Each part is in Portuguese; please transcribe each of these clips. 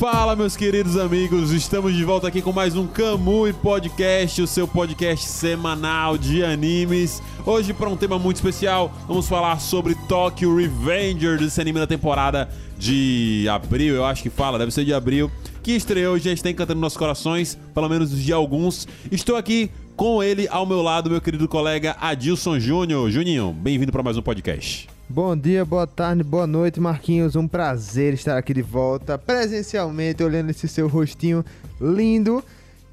Fala, meus queridos amigos, estamos de volta aqui com mais um Kamui Podcast, o seu podcast semanal de animes. Hoje, para um tema muito especial, vamos falar sobre Tokyo Revenger, esse anime da temporada de abril, eu acho que fala, deve ser de abril, que estreou e já está encantando nossos corações, pelo menos de alguns. Estou aqui com ele ao meu lado, meu querido colega Adilson Júnior. Juninho, bem-vindo para mais um podcast. Bom dia, boa tarde, boa noite, Marquinhos. Um prazer estar aqui de volta, presencialmente, olhando esse seu rostinho lindo.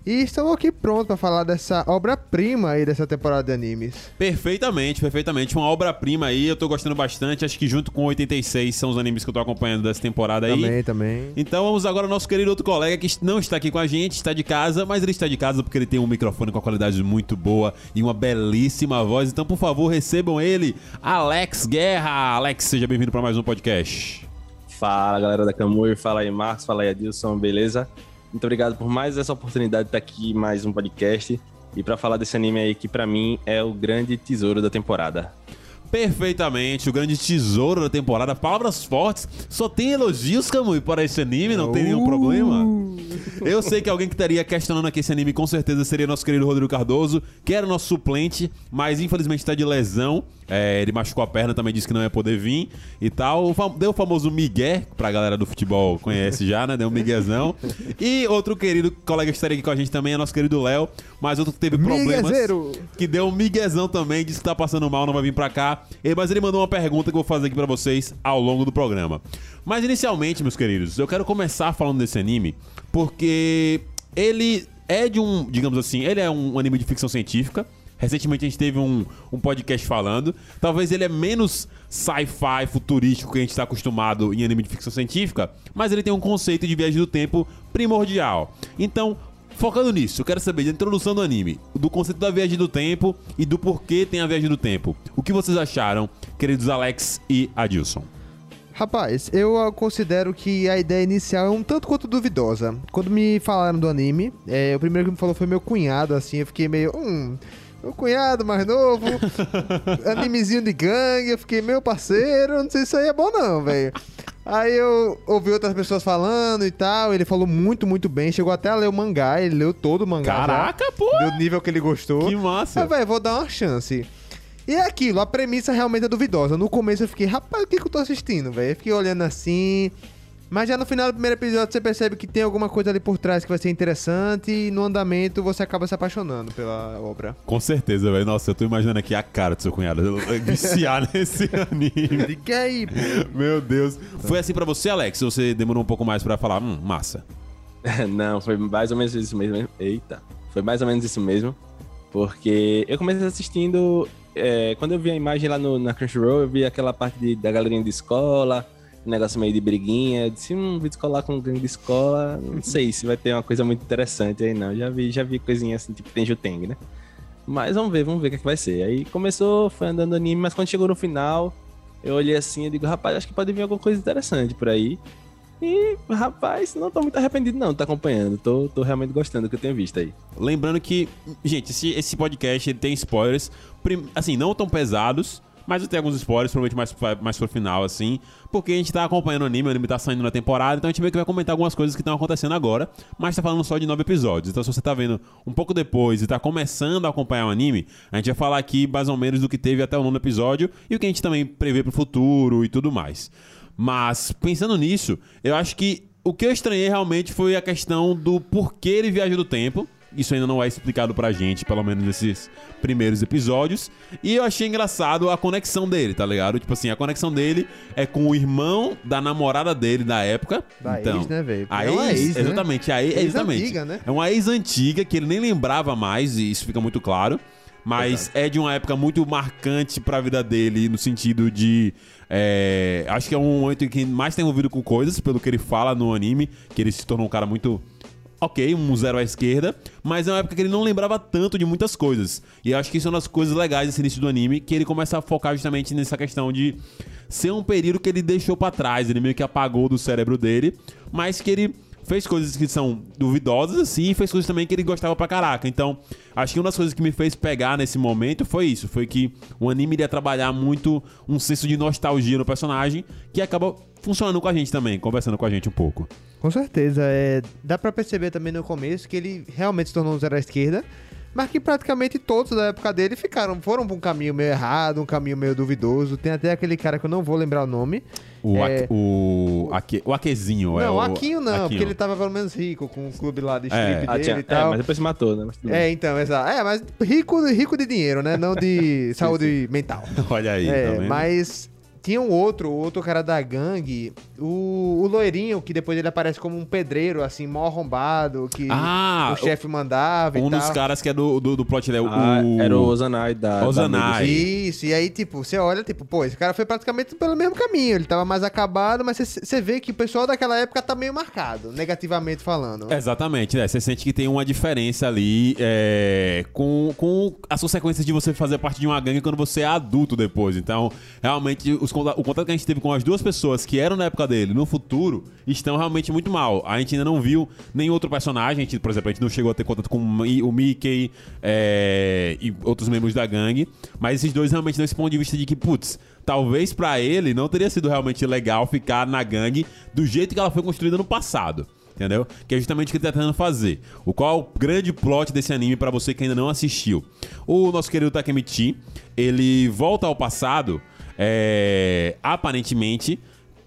E estamos aqui prontos para falar dessa obra-prima aí dessa temporada de animes. Perfeitamente, perfeitamente. Uma obra-prima aí, eu tô gostando bastante. Acho que junto com 86 são os animes que eu tô acompanhando dessa temporada aí. Também, também. Então vamos agora ao nosso querido outro colega que não está aqui com a gente, está de casa, mas ele está de casa porque ele tem um microfone com a qualidade muito boa e uma belíssima voz. Então, por favor, recebam ele, Alex Guerra. Alex, seja bem-vindo para mais um podcast. Fala galera da Camur, fala aí Marcos, fala aí Adilson, beleza? Muito obrigado por mais essa oportunidade de estar aqui mais um podcast e para falar desse anime aí que para mim é o grande tesouro da temporada. Perfeitamente, o grande tesouro da temporada. Palavras fortes. Só tem elogios, Kamui, para esse anime, não tem nenhum problema. Eu sei que alguém que estaria questionando aqui esse anime com certeza seria nosso querido Rodrigo Cardoso, que era nosso suplente, mas infelizmente está de lesão. É, ele machucou a perna, também disse que não ia poder vir e tal. Deu o famoso Miguel, pra galera do futebol conhece já, né? Deu um Miguezão. E outro querido colega que estaria aqui com a gente também é nosso querido Léo, mas outro que teve problemas. Miguezeiro. Que deu um Miguezão também, disse que tá passando mal, não vai vir pra cá. Mas ele mandou uma pergunta que eu vou fazer aqui pra vocês ao longo do programa. Mas inicialmente, meus queridos, eu quero começar falando desse anime porque ele é de um, digamos assim, ele é um anime de ficção científica. Recentemente a gente teve um, um podcast falando. Talvez ele é menos sci-fi futurístico que a gente está acostumado em anime de ficção científica, mas ele tem um conceito de viagem do tempo primordial. Então, focando nisso, eu quero saber da introdução do anime, do conceito da viagem do tempo e do porquê tem a viagem do tempo. O que vocês acharam, queridos Alex e Adilson? Rapaz, eu considero que a ideia inicial é um tanto quanto duvidosa. Quando me falaram do anime, é, o primeiro que me falou foi meu cunhado, assim, eu fiquei meio. Hum. Meu cunhado mais novo, animezinho de gangue, eu fiquei, meu parceiro, não sei se isso aí é bom não, velho. Aí eu ouvi outras pessoas falando e tal, ele falou muito, muito bem, chegou até a ler o mangá, ele leu todo o mangá. já, Caraca, pô! Do nível que ele gostou. Que massa! Ah, velho, vou dar uma chance. E é aquilo, a premissa realmente é duvidosa. No começo eu fiquei, rapaz, o que, que eu tô assistindo, velho? Eu fiquei olhando assim. Mas já no final do primeiro episódio você percebe que tem alguma coisa ali por trás que vai ser interessante e no andamento você acaba se apaixonando pela obra. Com certeza, velho. Nossa, eu tô imaginando aqui a cara do seu cunhado. Viciar nesse anime. Diga aí, pô. Meu Deus. Foi assim pra você, Alex? Você demorou um pouco mais pra falar? Hum, massa. Não, foi mais ou menos isso mesmo. Eita, foi mais ou menos isso mesmo. Porque eu comecei assistindo. é, quando eu vi a imagem lá no, na Crunchyroll, eu vi aquela parte de- da galerinha de escola, negócio meio de briguinha. Eu disse, um vídeo escolar com gangue de escola, não sei se vai ter uma coisa muito interessante aí, não. Já vi, já vi coisinha assim, tipo Tenjuteng, né? Mas vamos ver, vamos ver o que, é que vai ser. Aí começou, foi andando anime, mas quando chegou no final, eu olhei assim e digo, rapaz, acho que pode vir alguma coisa interessante por aí. E, rapaz, não tô muito arrependido, não, tá acompanhando. Tô, tô realmente gostando do que eu tenho visto aí. Lembrando que, gente, esse, esse podcast ele tem spoilers, assim, não tão pesados, mas tem alguns spoilers, provavelmente mais, mais pro final, assim, porque a gente tá acompanhando o anime, o anime tá saindo na temporada, então a gente meio que vai comentar algumas coisas que estão acontecendo agora, mas tá falando só de nove episódios. Então, se você tá vendo um pouco depois e tá começando a acompanhar o anime, a gente vai falar aqui mais ou menos do que teve até o nono episódio e o que a gente também prevê pro futuro e tudo mais. Mas, pensando nisso, eu acho que o que eu estranhei realmente foi a questão do porquê ele viaja do tempo. Isso ainda não é explicado pra gente, pelo menos nesses primeiros episódios. E eu achei engraçado a conexão dele, tá ligado? Tipo assim, a conexão dele é com o irmão da namorada dele da época. Da então, ex, né, velho? A É ex, ex, né? exatamente, a ex, Ex exatamente. antiga, né? É uma ex antiga que ele nem lembrava mais, e isso fica muito claro. Mas é de uma época muito marcante pra vida dele, no sentido de. é, acho que é um momento em que mais tem envolvido com coisas, pelo que ele fala no anime, que ele se tornou um cara muito. Ok, um zero à esquerda, mas é uma época que ele não lembrava tanto de muitas coisas. E eu acho que isso é uma das coisas legais desse início do anime, que ele começa a focar justamente nessa questão de ser um período que ele deixou pra trás, ele meio que apagou do cérebro dele, mas que ele fez coisas que são duvidosas, assim, e fez coisas também que ele gostava pra caraca. Então, acho que uma das coisas que me fez pegar nesse momento foi isso. Foi que o anime iria trabalhar muito um senso de nostalgia no personagem, que acaba funcionando com a gente também, conversando com a gente um pouco. Com certeza. É, dá pra perceber também no começo que ele realmente se tornou um zero à esquerda, mas que praticamente todos da época dele ficaram, foram pra um caminho meio errado, um caminho meio duvidoso. Tem até aquele cara que eu não vou lembrar o nome. O, É. aque, o, aque, o Aquezinho. é não, o, o Aquinho não, Aquinho. porque ele tava pelo menos rico com o clube lá de É. strip Ah, dele tinha- e é, tal. mas depois se matou, né? É, então, exato. É, mas rico, rico de dinheiro, né? Não de saúde mental. Olha aí, É, tá vendo? mas tinha um outro, o outro cara da gangue, o, o loirinho, que depois ele aparece como um pedreiro, assim, mó arrombado, que Ah, o chefe mandava Um e tal. dos caras que é do, do, do plot, né? O, Ah, Era o Ozanai da. Ozanai. da. Isso, e aí, tipo, você olha, tipo, pô, esse cara foi praticamente pelo mesmo caminho. Ele tava mais acabado, mas você- vê que o pessoal daquela época tá meio marcado, negativamente falando. Exatamente, né? Você sente que tem uma diferença ali é, com, com as consequências de você fazer parte de uma gangue quando você é adulto depois. Então, realmente, os, o contato que a gente teve com as duas pessoas que eram na época dele, no futuro, estão realmente muito mal. A gente ainda não viu nenhum outro personagem. A gente, por exemplo, a gente não chegou a ter contato com o Mi- o Mickey é, e outros membros da gangue. Mas esses dois realmente dão esse ponto de vista de que, putz, talvez pra ele não teria sido realmente legal ficar na gangue do jeito que ela foi construída no passado. Entendeu? Que é justamente o que ele tá tentando fazer. O qual é o grande plot desse anime pra você que ainda não assistiu. O nosso querido Takemichi, ele volta ao passado, é, aparentemente,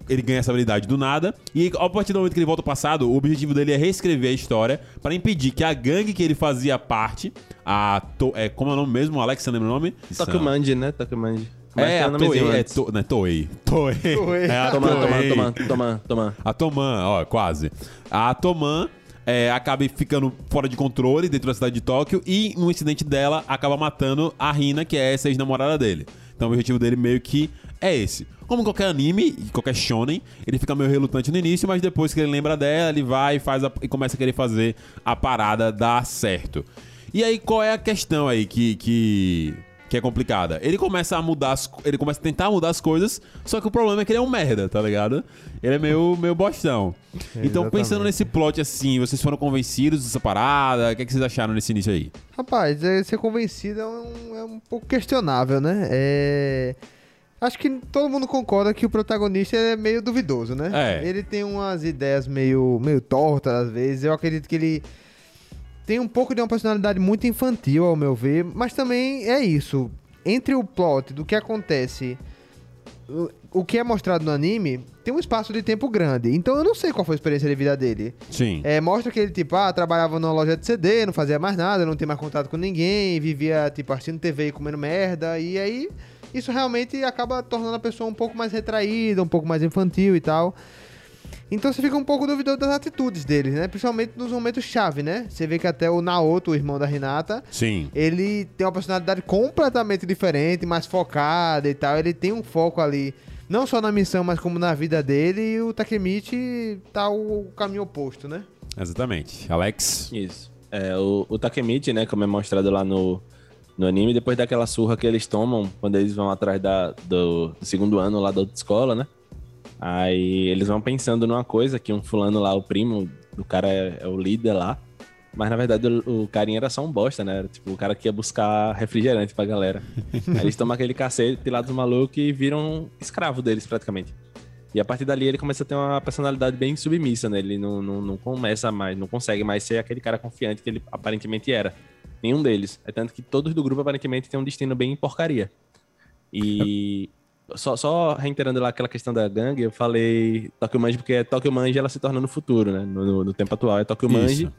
ele ganha essa habilidade do nada. E a partir do momento que ele volta ao passado, o objetivo dele é reescrever a história para impedir que a gangue que ele fazia parte, a. To, é, como é o nome mesmo? Alex, você lembra o nome? Tokumanji, né? Tokumanji. Mas É, tem a um Toei. É, to, não é Toei. Toei. Toei. É a Toma, toma, Toei. toma, toma, toma. A Toman, ó, quase. A Toman é, acaba ficando fora de controle dentro da cidade de Tóquio e, num incidente dela, acaba matando a Rina, que é essa ex-namorada dele. Então o objetivo dele meio que é esse. Como qualquer anime, qualquer shonen, ele fica meio relutante no início, mas depois que ele lembra dela, ele vai e, faz a- e começa a querer fazer a parada dar certo. E aí, qual é a questão aí que, que, que é complicada? Ele começa a mudar as, ele começa a tentar mudar as coisas, só que o problema é que ele é um merda, tá ligado? Ele é meio, meio bostão. Então, pensando nesse plot assim, vocês foram convencidos dessa parada? O que, é que vocês acharam nesse início aí? Rapaz, é, ser convencido é um, é um pouco questionável, né? É... Acho que todo mundo concorda que o protagonista é meio duvidoso, né? É. Ele tem umas ideias meio, meio tortas às vezes. Eu acredito que ele tem um pouco de uma personalidade muito infantil, ao meu ver. Mas também é isso. Entre o plot do que acontece, o, que é mostrado no anime, tem um espaço de tempo grande. Então eu não sei qual foi a experiência de vida dele. Sim. É, mostra que ele, tipo, ah, trabalhava numa loja de CD, não fazia mais nada, não tinha mais contato com ninguém, vivia, tipo, assistindo TV e comendo merda. E aí, isso realmente acaba tornando a pessoa um pouco mais retraída, um pouco mais infantil e tal. Então você fica um pouco duvidoso das atitudes dele, né? Principalmente nos momentos chave, né? Você vê que até o Naoto, o irmão da Renata, Sim. ele tem uma personalidade completamente diferente, mais focada e tal. Ele tem um foco ali, não só na missão, mas como na vida dele. E o Takemichi tá o caminho oposto, né? Exatamente. Alex? Isso. É, o, o Takemichi, né, como é mostrado lá no, no anime, depois daquela surra que eles tomam quando eles vão atrás da, do, do segundo ano lá da outra escola, né? Aí eles vão pensando numa coisa, que um fulano lá, o primo do cara é, é o líder lá. Mas na verdade o, o carinha era só um bosta, né? Era, tipo, o cara que ia buscar refrigerante pra galera. Aí eles tomam aquele cacete lá dos malucos e viram escravo deles praticamente. E a partir dali ele começa a ter uma personalidade bem submissa, né? Ele não, não, não começa mais, não consegue mais ser aquele cara confiante que ele aparentemente era. Nenhum deles. É tanto que todos do grupo aparentemente têm um destino bem porcaria. E só, só reiterando lá aquela questão da gangue, eu falei Tokyo Manji porque Tokyo Manji ela se torna no futuro, né? No, no- no tempo atual é Tokyo Manji. Isso.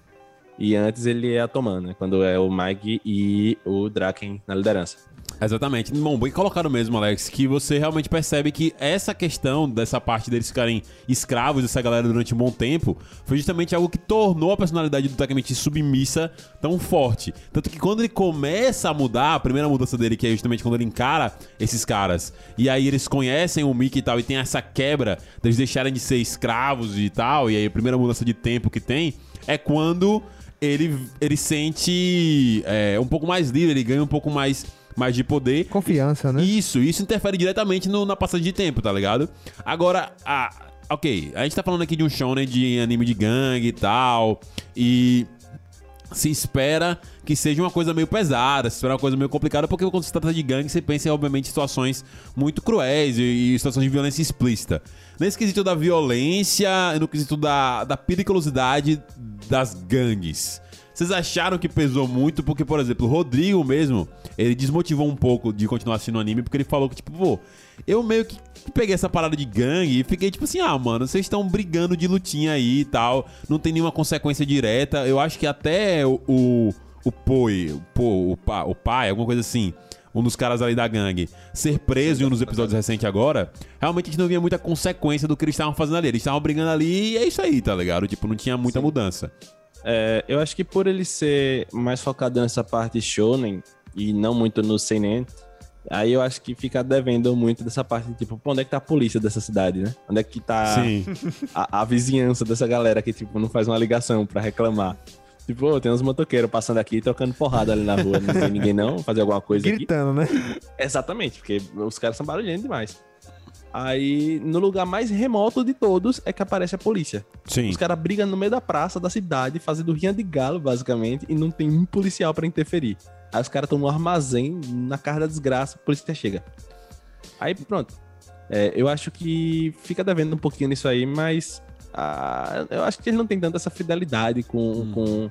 E antes ele é a Toman, né? Quando é o Mag e o Draken na liderança. Exatamente. Bom, bem colocado mesmo, Alex, que você realmente percebe que essa questão dessa parte deles ficarem escravos dessa galera durante um bom tempo foi justamente algo que tornou a personalidade do Takemichi submissa tão forte. Tanto que quando ele começa a mudar, a primeira mudança dele, que é justamente quando ele encara esses caras, e aí eles conhecem o Mickey e tal, e tem essa quebra deles deixarem de ser escravos e tal, e aí a primeira mudança de tempo que tem é quando ele, ele sente é, um pouco mais livre, ele ganha um pouco mais, mais de poder. Confiança, né? Isso, isso interfere diretamente no- na passagem de tempo, tá ligado? Agora, a, ok, a gente tá falando aqui de um shonen de anime de gangue e tal, e se espera que seja uma coisa meio pesada, se espera uma coisa meio complicada, porque quando se trata de gangue, você pensa em, obviamente, situações muito cruéis e, e situações de violência explícita. Nesse quesito da violência, no quesito da, da periculosidade das gangues. Vocês acharam que pesou muito? Porque, por exemplo, o Rodrigo mesmo, ele desmotivou um pouco de continuar assistindo o anime, porque ele falou que, tipo, pô, eu meio que peguei essa parada de gangue e fiquei tipo assim, ah, mano, vocês estão brigando de lutinha aí e tal, não tem nenhuma consequência direta. Eu acho que até o, o, o Poi, o, po, o, pa, o pai, alguma coisa assim, um dos caras ali da gangue, ser preso em um dos episódios recentes agora, realmente a gente não via muita consequência do que eles estavam fazendo ali. Eles estavam brigando ali e é isso aí, tá ligado? Tipo, não tinha muita Sim. mudança. É, eu acho que por ele ser mais focado nessa parte shonen e não muito no seinen, aí eu acho que fica devendo muito dessa parte, tipo, onde é que tá a polícia dessa cidade, né? Onde é que tá a, a, vizinhança dessa galera que, tipo, não faz uma ligação para reclamar. Tipo, oh, tem uns motoqueiros passando aqui trocando porrada ali na rua, não tem ninguém não, fazer alguma coisa Gritando, aqui. né? Exatamente, porque os caras são barulhentos demais. Aí, no lugar mais remoto de todos, é que aparece a polícia. Sim. Os caras brigam no meio da praça da cidade, fazendo rinha de galo, basicamente, e não tem um policial para interferir. Aí os caras estão no armazém, na cara da desgraça, a polícia chega. Aí, pronto. É, eu acho que fica devendo um pouquinho nisso aí, mas ah, eu acho que eles não têm tanta essa fidelidade com, hum. com,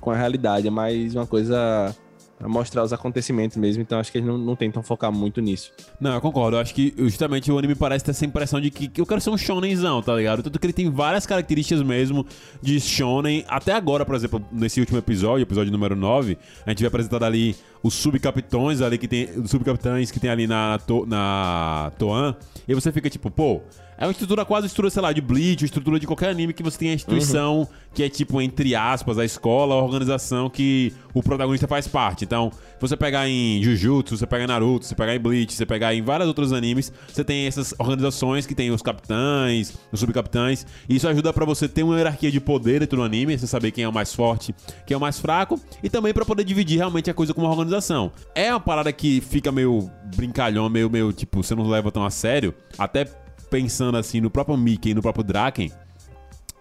com a realidade. É mais uma coisa pra mostrar os acontecimentos mesmo, então acho que eles não, não tentam focar muito nisso. Não, eu concordo. Eu acho que justamente o anime parece ter essa impressão de que, que eu quero ser um shonenzão, tá ligado? Tanto que ele tem várias características mesmo de shonen. Até agora, por exemplo, nesse último episódio, episódio número 9, a gente vai apresentar ali os subcapitões ali que tem. Os subcapitães que tem ali na, na Toan. E você fica tipo, pô, é uma estrutura quase estrutura, sei lá, de Bleach, estrutura de qualquer anime que você tem a instituição uhum. que é tipo, entre aspas, a escola, a organização que o protagonista faz parte. Então, se você pegar em Jujutsu, você pegar em Naruto, você pegar em Bleach, você pegar em vários outros animes, você tem essas organizações que tem os capitães, os subcapitães, e isso ajuda para você ter uma hierarquia de poder dentro do anime, você saber quem é o mais forte, quem é o mais fraco, e também para poder dividir realmente a coisa como uma organização. É uma parada que fica meio brincalhão, meio, meio tipo, você não leva tão a sério, até pensando assim no próprio Mickey e no próprio Draken,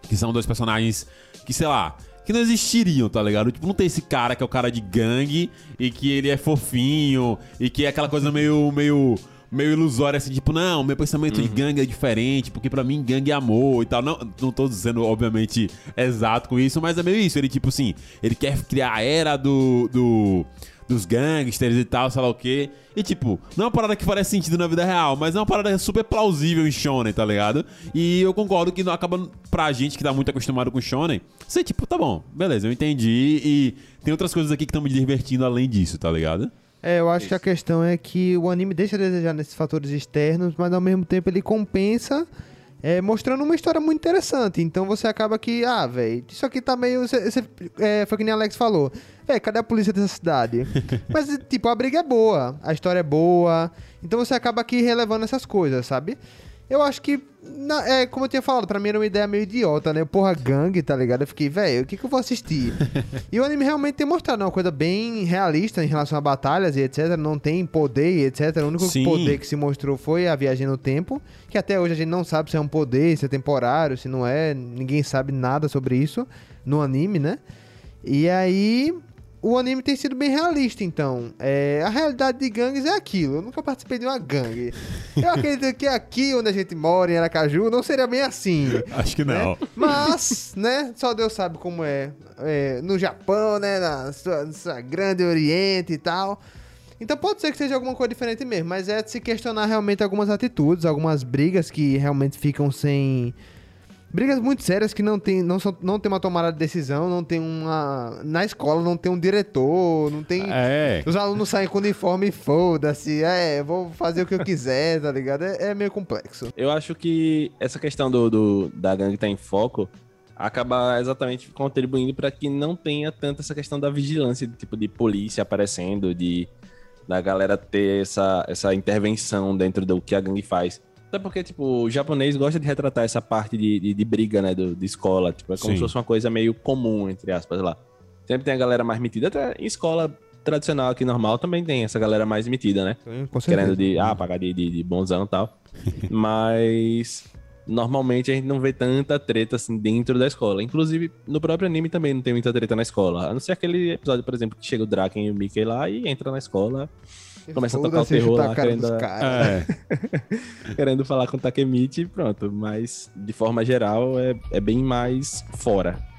que são dois personagens que, sei lá, que não existiriam, tá ligado? Tipo, não tem esse cara que é o cara de gangue e que ele é fofinho e que é aquela coisa meio, meio, meio ilusória, assim, tipo, não, meu pensamento uhum. de gangue é diferente, porque para mim gangue é amor e tal. Não, não tô dizendo, obviamente, exato com isso, mas é meio isso. Ele, tipo assim, ele quer criar a era do. do dos gangsters e tal, sei lá o quê. E tipo, não é uma parada que faz sentido na vida real, mas é uma parada super plausível em Shonen, tá ligado? E eu concordo que não acaba pra gente que tá muito acostumado com Shonen, ser tipo, tá bom, beleza, eu entendi e tem outras coisas aqui que estão me divertindo além disso, tá ligado? É, eu acho Isso. que a questão é que o anime deixa a desejar nesses fatores externos, mas ao mesmo tempo ele compensa é, mostrando uma história muito interessante. Então você acaba que, ah, velho, isso aqui tá meio. Cê, cê, é, foi que nem Alex falou. É, cadê a polícia dessa cidade? Mas, tipo, a briga é boa, a história é boa. Então você acaba aqui relevando essas coisas, sabe? Eu acho que, na, é, como eu tinha falado, pra mim era uma ideia meio idiota, né? Porra, gangue, tá ligado? Eu fiquei, velho, o que, que eu vou assistir? e o anime realmente tem mostrado uma coisa bem realista em relação a batalhas e etc. Não tem poder e etc. O único Sim. poder que se mostrou foi a viagem no tempo, que até hoje a gente não sabe se é um poder, se é temporário, se não é. Ninguém sabe nada sobre isso no anime, né? E aí, o anime tem sido bem realista, então. É, a realidade de gangues é aquilo. Eu nunca participei de uma gangue. Eu acredito que aqui onde a gente mora, em Aracaju, não seria bem assim. Acho que não. Né? Mas, né, só Deus sabe como é, é no Japão, né, na sua, na sua grande Oriente e tal. Então pode ser que seja alguma coisa diferente mesmo, mas é de se questionar realmente algumas atitudes, algumas brigas que realmente ficam sem brigas muito sérias que não tem, não, são, não tem uma tomada de decisão, não tem uma. Na escola não tem um diretor, não tem. É. Os alunos saem com uniforme e foda-se. É, vou fazer o que eu quiser, tá ligado? É, é, meio complexo. Eu acho que essa questão do, do da gangue estar tá em foco acaba exatamente contribuindo para que não tenha tanto essa questão da vigilância, de, tipo de polícia aparecendo, de da galera ter essa, essa intervenção dentro do que a gangue faz. Até porque, tipo, o japonês gosta de retratar essa parte de, de, de briga, né, do, de escola. Tipo, é como Sim. se fosse uma coisa meio comum, entre aspas, lá. Sempre tem a galera mais metida. Até em escola tradicional aqui, normal, também tem essa galera mais metida, né? Querendo de, ah, pagar de, de, de bonzão e tal. Mas normalmente a gente não vê tanta treta assim dentro da escola. Inclusive, no próprio anime também não tem muita treta na escola. A não ser aquele episódio, por exemplo, que chega o Draken e o Mickey lá e entra na escola, começa a tocar o terror lá, querendo. É. querendo falar com o Takemichi e pronto. Mas, de forma geral, é, é bem mais fora.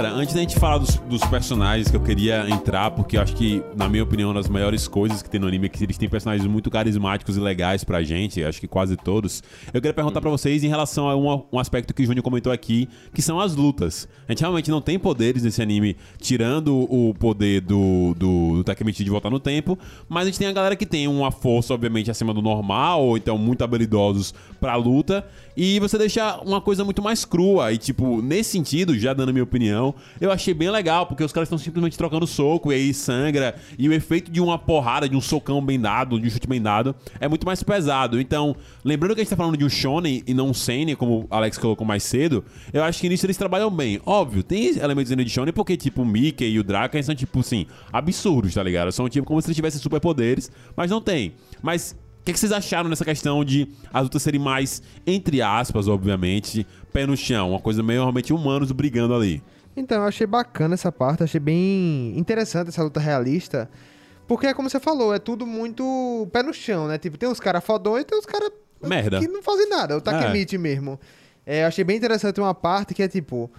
Galera, antes da gente falar dos, dos personagens que eu queria entrar, porque eu acho que, na minha opinião, uma das maiores coisas que tem no anime é que eles têm personagens muito carismáticos e legais pra gente, acho que quase todos. Eu queria perguntar pra vocês em relação a um, um aspecto que o Júnior comentou aqui, que são as lutas. A gente realmente não tem poderes nesse anime, tirando o poder do, do, do Takemichi de voltar no tempo, mas a gente tem a galera que tem uma força, obviamente, acima do normal, ou então muito habilidosos pra luta, e você deixa uma coisa muito mais crua. E, tipo, nesse sentido, já dando minha opinião, eu achei bem legal, porque os caras estão simplesmente trocando soco e aí sangra. E o efeito de uma porrada, de um socão bem dado, de um chute bem dado, é muito mais pesado. Então, lembrando que a gente tá falando de um shonen e não um seinen, como o Alex colocou mais cedo, eu acho que nisso eles trabalham bem. Óbvio, tem elementos de shonen, porque, tipo, o Mickey e o Draken são, tipo, assim, absurdos, tá ligado? São, tipo, como se eles tivessem superpoderes, mas não tem. Mas o que, que vocês acharam nessa questão de as lutas serem mais, entre aspas, obviamente, pé no chão? Uma coisa meio realmente humanos brigando ali. Então, eu achei bacana essa parte, achei bem interessante essa luta realista. Porque é como você falou, é tudo muito pé no chão, né? Tipo, tem uns caras fodões e tem uns caras Merda. que não fazem nada. O Takemichi mesmo. É, eu achei bem interessante uma parte que é tipo.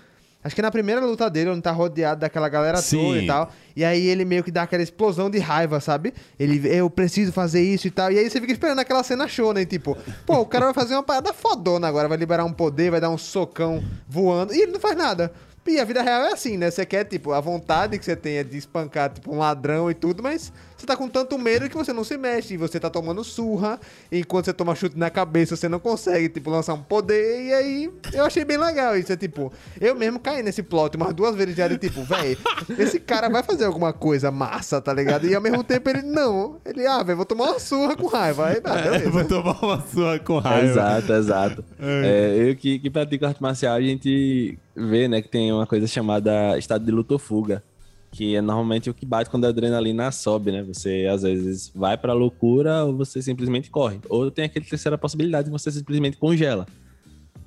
Acho que na primeira luta dele, onde tá rodeado daquela galera Sim. toda e tal. E aí ele meio que dá aquela explosão de raiva, sabe? Ele, eu preciso fazer isso e tal. E aí você fica esperando aquela cena show, né? Tipo, pô, o cara vai fazer uma parada fodona agora, vai liberar um poder, vai dar um socão voando. E ele não faz nada. E a vida real é assim, né? Você quer, tipo, a vontade que você tem é de espancar, tipo, um ladrão e tudo, mas você tá com tanto medo que você não se mexe. E você tá tomando surra. E enquanto você toma chute na cabeça, você não consegue, tipo, lançar um poder. E aí, eu achei bem legal isso. É tipo, eu mesmo caí nesse plot umas duas vezes já de tipo, véi, esse cara vai fazer alguma coisa massa, tá ligado? E ao mesmo tempo ele, não. Ele, ah, velho, vou tomar uma surra com raiva. Aí, ah, beleza. vou tomar uma sua com raiva. Exato, exato. É, eu que, que pratico arte marcial, a gente vê, né, que tem uma coisa chamada estado de luta ou fuga, que é normalmente o que bate quando a adrenalina sobe, né? Você às vezes vai pra loucura ou você simplesmente corre. Ou tem aquela terceira possibilidade que você simplesmente congela,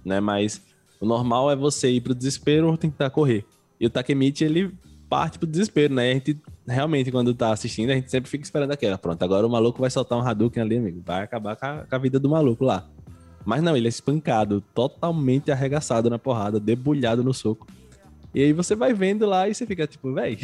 né? Mas o normal é você ir pro desespero ou tentar correr. E o Takemichi, ele parte pro desespero, né? A gente realmente, quando tá assistindo, a gente sempre fica esperando aquela. Pronto, agora o maluco vai soltar um Hadouken ali, amigo. Vai acabar com a, com a vida do maluco lá. Mas não, ele é espancado, totalmente arregaçado na porrada, debulhado no soco. E aí você vai vendo lá e você fica tipo, véi,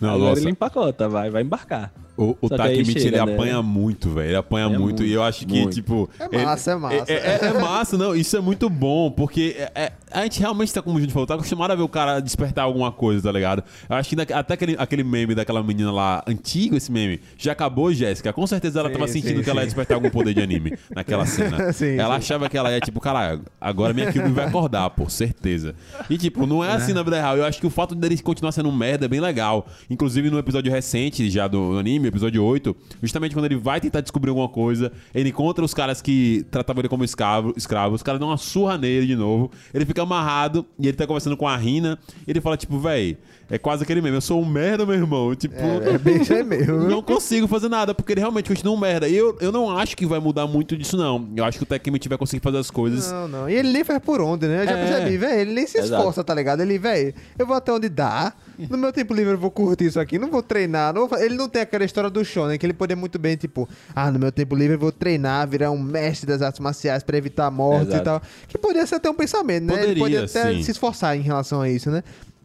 Não, agora nossa, ele empacota, vai, vai embarcar. O, o Takemichi, ele né? apanha muito, velho. Ele apanha É muito, E eu muito, acho que, muito. tipo... É ele- massa, é massa. É, é- é massa, não. Isso é muito bom, porque é- é- a gente realmente tá, como a gente falou, tá acostumado a ver o cara despertar alguma coisa, tá ligado? Eu acho que da- até aquele, aquele meme daquela menina lá, antigo esse meme, já acabou, Jéssica. Com certeza ela Sim, tava sentindo sim, que ela ia sim. despertar algum poder de anime naquela cena. Sim, ela sim. achava que ela ia, tipo, caralho, agora minha Kyuubi vai acordar, por certeza. E, tipo, não é assim na vida real. Eu acho que o fato dele continuar sendo um merda é bem legal. Inclusive, no episódio recente já do anime, episódio 8, justamente quando ele vai tentar descobrir alguma coisa, ele encontra os caras que tratavam ele como escravo, escravo os caras dão uma surra nele de novo, ele fica amarrado e ele tá conversando com a Rina, e ele fala, tipo, véi, é quase aquele meme, eu sou um merda, meu irmão. Tipo, É, é bem aí mesmo. não consigo fazer nada, porque ele realmente continua um merda. E eu, eu não acho que vai mudar muito disso, não. Eu acho que o Takemichi vai conseguir fazer as coisas. Não, não. E ele nem faz por onde, né? Eu já É. percebi, velho. Ele nem se Exato. esforça, tá ligado? Ele, velho, eu vou até onde dá. No meu tempo livre eu vou curtir isso aqui. Não vou treinar. Não vou Ele não tem aquela história do Shonen, que ele poderia muito bem, tipo, ah, no meu tempo livre eu vou treinar, virar um mestre das artes marciais pra evitar a morte e Exato. tal. Que poderia ser até um pensamento, né? ele Poderia, poderia até sim. se esforçar em relação a isso, né?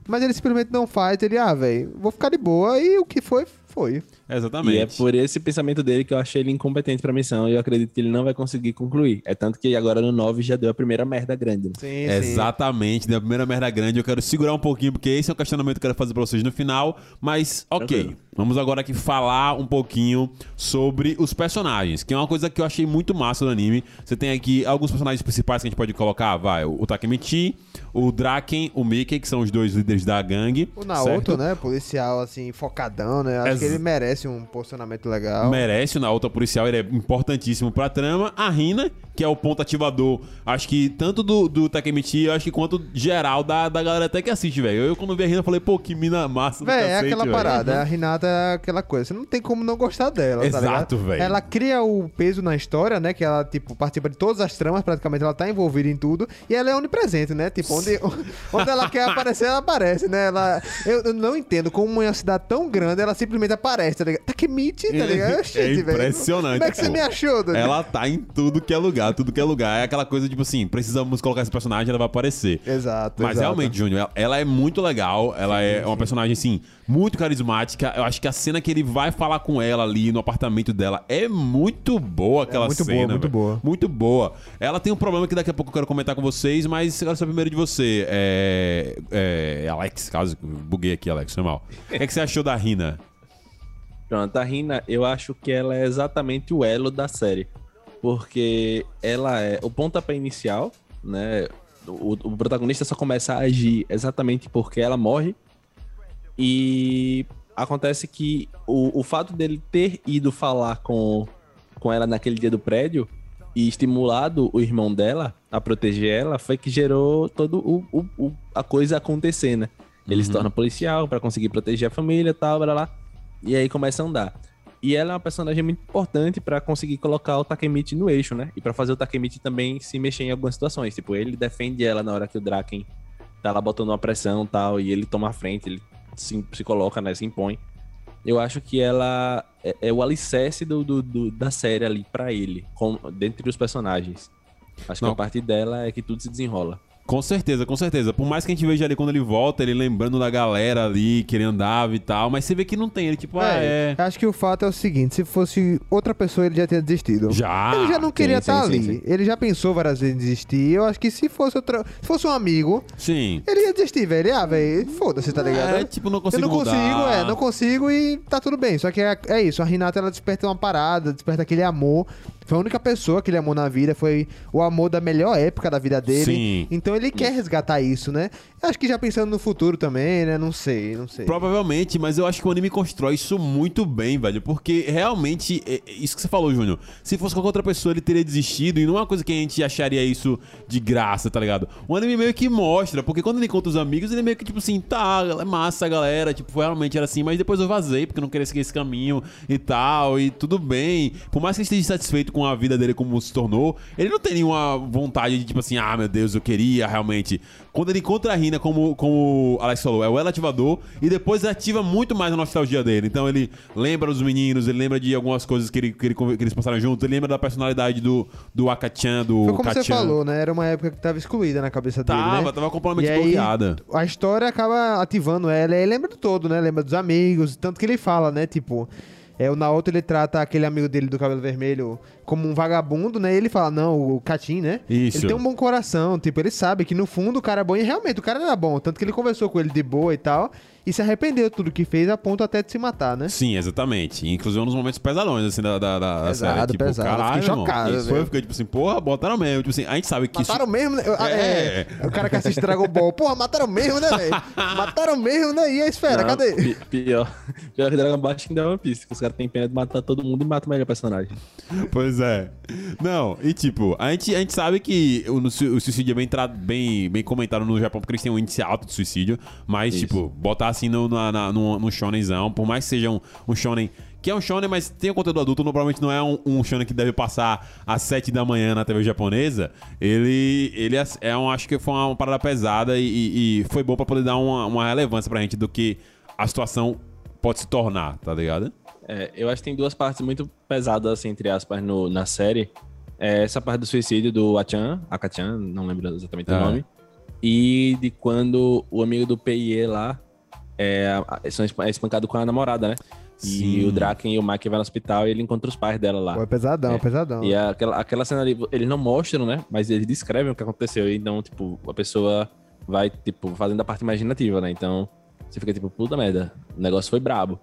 Mas ele simplesmente não faz. Ele, ah, velho, vou ficar de boa. E o que foi, foi. Exatamente. E é por esse pensamento dele que eu achei ele incompetente pra missão e eu acredito que ele não vai conseguir concluir. É tanto que agora no 9 já deu a primeira merda grande. né? Sim, sim. Exatamente, da primeira merda grande. Eu quero segurar um pouquinho, porque esse é um questionamento que eu quero fazer pra vocês no final. Mas, ok. Tranquilo. Vamos agora aqui falar um pouquinho sobre os personagens, que é uma coisa que eu achei muito massa do anime. Você tem aqui alguns personagens principais que a gente pode colocar, vai, o Takemichi, o Draken, o Mickey, que são os dois líderes da gangue. O Naoto, certo? né? Policial, assim, focadão, né? Acho Ex- que ele merece um posicionamento legal. Merece, o Naoto policial, ele é importantíssimo pra trama. A Rina, que é o ponto ativador, acho que tanto do, do Takemichi, acho que quanto geral da, da galera até que assiste, velho. Eu, quando vi a Rina, falei, pô, que mina massa Véi, é aquela velho. parada. A Renata é aquela coisa. Você não tem como não gostar dela, Exato, tá velho. Ela cria o peso na história, né? Que ela, tipo, participa de todas as tramas, praticamente. Ela tá envolvida em tudo. E ela é onipresente, né? Tipo, onde, onde ela quer aparecer, ela aparece, né? Ela, eu, eu não entendo como uma cidade tão grande ela simplesmente aparece, tá ligado? Takemichi, tá ligado? É velho. impressionante, Como é que você pô. me achou, Dani? Ela tá em tudo que é lugar, tudo que é lugar. É aquela coisa, tipo assim, precisamos colocar esse personagem, ela vai aparecer. Exato, Mas exato. realmente, Júnior, ela, ela é muito legal. Ela é uma personagem, assim, muito carismática. Eu acho que a cena que ele vai falar com ela ali no apartamento dela é muito boa aquela muito cena. boa, muito velho. boa. Muito boa. Ela tem um problema que daqui a pouco eu quero comentar com vocês, mas eu quero saber primeiro de você. É, é, Alex, caso buguei aqui, Alex, foi mal. O que, é que você achou da Rina? Pronto, a Rina, eu acho que ela é exatamente o elo da série. Porque ela é o pontapé inicial, né? O, o protagonista só começa a agir exatamente porque ela morre. E acontece que o, o fato dele ter ido falar com, com ela naquele dia do prédio e estimulado o irmão dela a proteger ela foi que gerou todo o, o- o- a coisa acontecer, né? Ele se torna policial pra conseguir proteger a família e tal, blá, blá. E aí começa a andar. E ela é uma personagem muito importante pra conseguir colocar o Takemichi no eixo, né? E pra fazer o Takemichi também se mexer em algumas situações. Tipo, ele defende ela na hora que o Draken tá lá botando uma pressão e tal, e ele toma a frente, ele se, se coloca, né? Se impõe. Eu acho que ela é, é o alicerce do, do- do- da série ali pra ele, com, dentre os personagens. Acho Não. que a partir dela é que tudo se desenrola. Com certeza, com certeza. Por mais que a gente veja ali quando ele volta, ele lembrando da galera ali, que ele andava e tal, mas você vê que não tem. Ele, tipo, ah, é. Acho que o fato é o seguinte: se fosse outra pessoa, ele já teria desistido. Já. Ele já não queria sim, estar sim, ali. sim. Ele já pensou várias vezes em desistir. Eu acho que se fosse outra. Se fosse um amigo, Sim. ele ia desistir, velho. Ah, velho, foda-se, tá ligado? É, tipo, não consigo Eu não consigo, mudar. é, não consigo e tá tudo bem. Só que é, é isso, a Renata ela desperta uma parada, desperta aquele amor. Foi a única pessoa que ele amou na vida, foi o amor da melhor época da vida dele. Sim. Então ele quer resgatar isso, né? Eu acho que já pensando no futuro também, né? Não sei, não sei. Provavelmente, mas eu acho que o anime constrói isso muito bem, velho. Porque realmente, é- é isso que você falou, Júnior. Se fosse qualquer outra pessoa, ele teria desistido. E não é uma coisa que a gente acharia isso de graça, tá ligado? O anime meio que mostra, porque quando ele encontra os amigos, ele meio que, tipo assim, tá, é massa, galera. Tipo, realmente era assim, mas depois eu vazei, porque eu não queria seguir esse caminho e tal. E tudo bem. Por mais que ele esteja satisfeito com a vida dele como se tornou, ele não tem nenhuma vontade de, tipo assim, ah, meu Deus, eu queria realmente. Quando ele encontra a Rina, como, como o Alex falou, é o ativador e depois ativa muito mais a nostalgia dele. Então ele lembra dos meninos, ele lembra de algumas coisas que, ele, que, ele- que eles passaram juntos, ele lembra da personalidade do, do Akachan, do Foi como você Kachan. falou, né? Era uma época que tava excluída na cabeça dele, Tava, né? tava completamente E aí, bloqueada. A história acaba ativando ela, e aí lembra de todo, né? Lembra dos amigos, tanto que ele fala, né? Tipo, é, o Naoto ele trata aquele amigo dele do cabelo vermelho como um vagabundo, né? E ele fala, não, o Katin, né? Isso. Ele tem um bom coração, tipo, ele sabe que no fundo o cara é bom, e realmente o cara era bom, tanto que ele conversou com ele de boa e tal, e se arrependeu de tudo que fez, a ponto até de se matar, né? Sim, exatamente. Inclusive um dos momentos pesadões, assim, da, da, da Pesado, série. Tipo, pesado. Eu caralho, irmão. chocado, Isso foi, eu fiquei tipo assim, porra, botaram mesmo. Tipo assim, a gente sabe que Mataram isso... mesmo, né? Ah, É. é. O cara que assiste Dragon Ball. Porra, mataram mesmo, né, velho? mataram mesmo, né? E a esfera, Não, cadê? pi- Pior. Pior que Dragon Ball acho que ainda é One Piece, que os caras têm pena de matar todo mundo e matam o melhor personagem. Pois é. Não, e tipo, a gente, a gente sabe que o, o suicídio é bem, tra- bem, bem comentado no Japão, porque eles têm um índice alto de suicídio, mas, Isso. tipo, botar assim no, na, na, no, no shonenzão, por mais que seja um, um shonen que é um shonen, mas tem o conteúdo adulto, não- provavelmente não é um, um shonen que deve passar às 7 da manhã na TV japonesa. Ele, ele é, é um, acho que foi uma, parada pesada e, e- foi bom pra poder dar uma, uma relevância pra gente do que a situação pode se tornar, tá ligado? É, eu acho que tem duas partes muito pesadas, assim, entre aspas, no, na série. É essa parte do suicídio do Achan, Akachan, não lembro exatamente É. o nome. E de quando o amigo do PIE lá é, são é espancado com a namorada, né? Sim. E o Draken e o Mike vai no hospital e ele encontra os pais dela lá. Pô, é pesadão, É. é pesadão. E aquela, aquela cena ali, eles não mostram, né? Mas eles descrevem o que aconteceu. Então, tipo, a pessoa vai, tipo, fazendo a parte imaginativa, né? Então, você fica tipo, puta merda, o negócio foi brabo.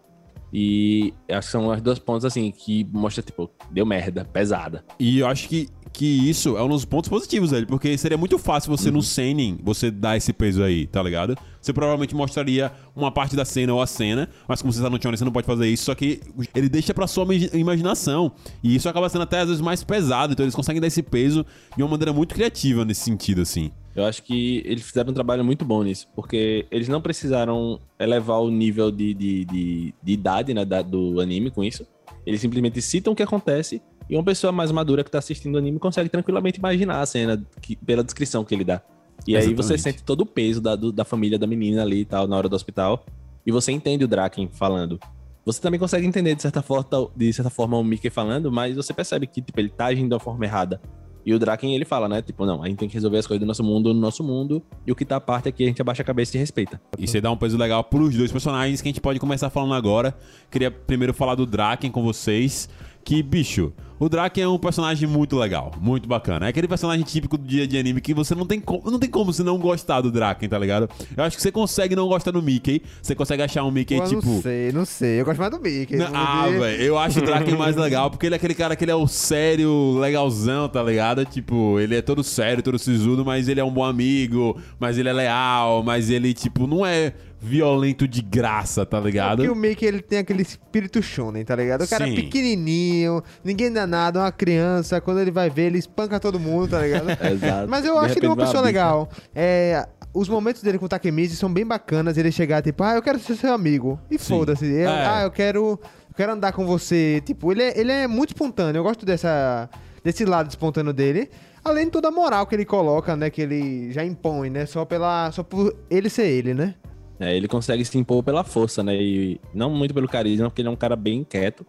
E acho que são as duas pontos, assim, que mostra, tipo, deu merda, pesada. E eu acho que, que isso é um dos pontos positivos dele, porque seria muito fácil você Uhum. no Seinen, você dar esse peso aí, tá ligado? Você provavelmente mostraria uma parte da cena ou a cena, mas como você tá no Shonen, você não pode fazer isso, só que ele deixa pra sua imagi- imaginação. E isso acaba sendo até às vezes mais pesado, então eles conseguem dar esse peso de uma maneira muito criativa nesse sentido, assim. Eu acho que eles fizeram um trabalho muito bom nisso, porque eles não precisaram elevar o nível de, de, de, de idade né, da- do anime com isso. Eles simplesmente citam o que acontece e uma pessoa mais madura que tá assistindo o anime consegue tranquilamente imaginar a cena que- pela descrição que ele dá. E aí você Exatamente. sente todo o peso da, do- da família da menina ali e tal, na hora do hospital. E você entende o Draken falando. Você também consegue entender de certa forma, de certa forma o Mickey falando, mas você percebe que tipo, ele tá agindo de uma forma errada. E o Draken, ele fala, né? Tipo, não, a gente tem que resolver as coisas do nosso mundo no nosso mundo, e o que tá à parte aqui a gente abaixa a cabeça e respeita. E você dá um peso legal pros dois personagens que a gente pode começar falando agora. Queria primeiro falar do Draken com vocês. Que, bicho, o Draken é um personagem muito legal, muito bacana. É aquele personagem típico do dia de anime que você não tem como, não tem como você não gostar do Draken, tá ligado? Eu acho que você consegue não gostar do Mickey. Você consegue achar um Mickey Pô, tipo. não sei, não sei. Eu gosto mais do Mickey. Não, ah, velho, eu acho o Draken mais legal, porque ele é aquele cara que ele é o sério, legalzão, tá ligado? Tipo, ele é todo sério, todo sisudo, mas ele é um bom amigo, mas ele é leal, mas ele, tipo, não é violento de graça, tá ligado? Porque o Mickey, ele tem aquele espírito shonen, tá ligado? O cara Sim. é pequenininho, ninguém dá nada, é uma criança, quando ele vai ver, ele espanca todo mundo, tá ligado? Exato. Mas eu De acho ele uma repente vai pessoa uma legal. É, os momentos dele com o Takemichi são bem bacanas, ele chegar tipo, ah, eu quero ser seu amigo. E foda-se. É. Ah, eu quero, eu quero andar com você. Tipo, ele é, ele é muito espontâneo, eu gosto dessa, desse lado espontâneo dele. Além de toda a moral que ele coloca, né, que ele já impõe, né, só, pela, só por ele ser ele, né? É, ele consegue se impor pela força, né? E não muito pelo carisma, porque ele é um cara bem quieto.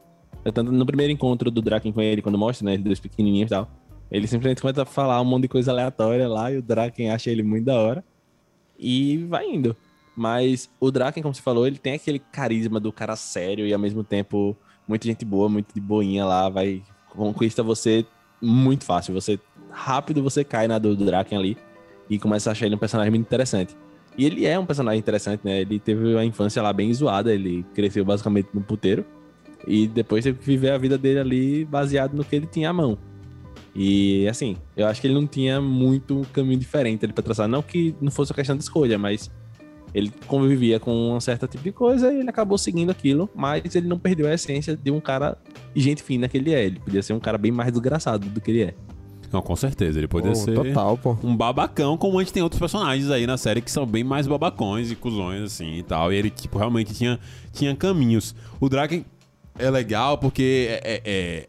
Tanto no primeiro encontro do Draken com ele, quando mostra, né? Eles dois pequenininhos e tal. Ele simplesmente começa a falar um monte de coisa aleatória lá e o Draken acha ele muito da hora. E vai indo. Mas o Draken, como você falou, ele tem aquele carisma do cara sério e ao mesmo tempo muita gente boa, muito de boinha lá, vai conquista você muito fácil. Você rápido você cai na do, Draken ali e começa a achar ele um personagem muito interessante. E ele é um personagem interessante, né? Ele teve uma infância lá bem zoada, ele cresceu basicamente no puteiro e depois teve que viver a vida dele ali baseado no que ele tinha à mão. E assim, eu acho que ele não tinha muito um caminho diferente ali pra traçar. Não que não fosse uma questão de escolha, mas ele convivia com um certo tipo de coisa e ele acabou seguindo aquilo, mas ele não perdeu a essência de um cara gente fina que ele é. Ele podia ser um cara bem mais desgraçado do que ele é. Não, com certeza, ele poderia ser Total, pô. um babacão, como a gente tem outros personagens aí na série que são bem mais babacões e cuzões, assim, e tal. E ele, tipo, realmente tinha, tinha caminhos. O Draken é legal porque é, é, é-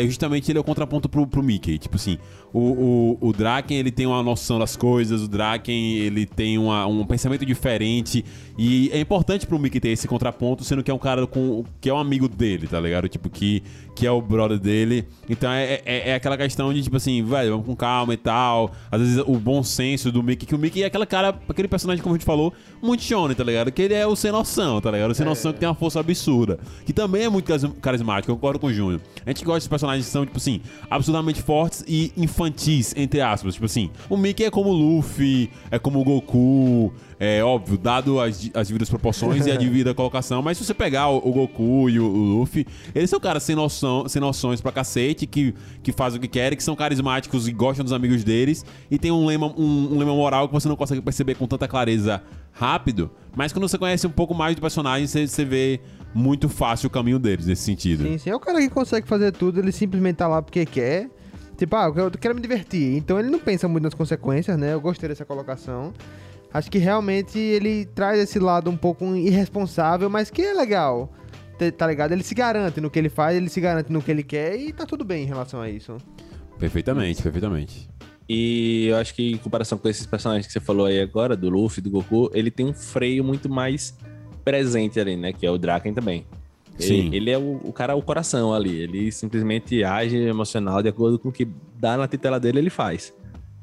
é justamente ele é o contraponto pro, pro Mickey. Tipo assim, o, o, o Draken, ele tem uma noção das coisas, o Draken, ele tem uma- um pensamento diferente. E é importante pro Mickey ter esse contraponto, sendo que é um cara com, que é um amigo dele, tá ligado? Tipo, que, que é o brother dele. Então é, é, é aquela questão de, tipo assim, velho, vamos com calma e tal. Às vezes o bom senso do Mickey, que o Mickey é aquele cara, aquele personagem, como a gente falou, muito shonen, tá ligado? Que ele é o sem noção, tá ligado? O sem noção que tem uma força absurda. Que também é muito caris- carismático, eu concordo com o Júnior. A gente gosta de personagens que são, tipo assim, absolutamente fortes e infantis, entre aspas. Tipo assim, o Mickey é como o Luffy, é como o Goku. É óbvio, dado as, as devidas proporções e a devida colocação, mas se você pegar o, o Goku e o, o Luffy, eles são caras sem noção, sem noções pra cacete, que, que fazem o que querem, que são carismáticos e gostam dos amigos deles, e tem um lema, um, um lema moral que você não consegue perceber com tanta clareza rápido, mas quando você conhece um pouco mais do personagem, você, você vê muito fácil o caminho deles nesse sentido. Sim, sim. É o cara que consegue fazer tudo, ele simplesmente tá lá porque quer. Tipo, ah, eu quero- me divertir. Então ele não pensa muito nas consequências, né? Eu gostei dessa colocação. Acho que realmente ele traz esse lado um pouco irresponsável, mas que é legal. Tá- Tá ligado? Ele se garante no que ele faz, ele se garante no que ele quer e tá tudo bem em relação a isso. Perfeitamente, perfeitamente. E eu acho que em comparação com esses personagens que você falou aí agora, do Luffy, do Goku, ele tem um freio muito mais presente ali, né? Que é o Draken também. Sim. Ele, ele é o, o cara, o coração ali. Ele simplesmente age emocional de acordo com o que dá na titela dele, ele faz.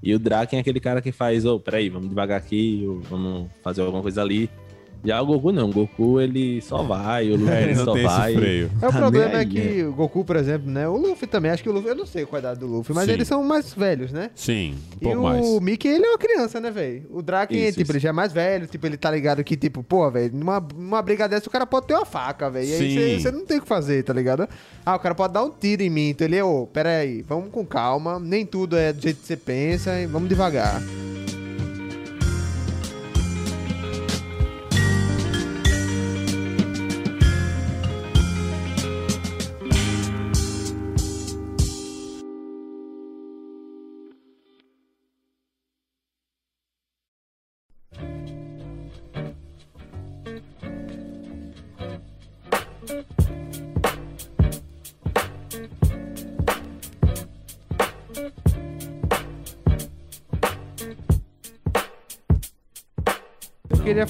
E o Draken é aquele cara que faz, ô, peraí, vamos devagar aqui, vamos fazer alguma coisa ali. Já o Goku não, o Goku ele só vai, o Luffy É, ele não só tem esse vai. freio. É, o Tá problema é que o Goku, por exemplo, né? O Luffy também, acho que o Luffy, eu não sei qual é a idade do Luffy, mas Sim. eles são mais velhos, né? Sim, um E pouco o mais. Mickey, ele é uma criança, né, velho? O Draken, Isso, tipo, isso. ele já é mais velho, tipo, ele tá ligado que, tipo, pô, velho, numa, numa briga dessa o cara pode ter uma faca, velho. E aí você- não tem o que fazer, tá ligado? Ah, o cara pode dar um tiro em mim, então ele, ô, pera aí, vamos com calma, nem tudo é do jeito que você pensa, e vamos devagar.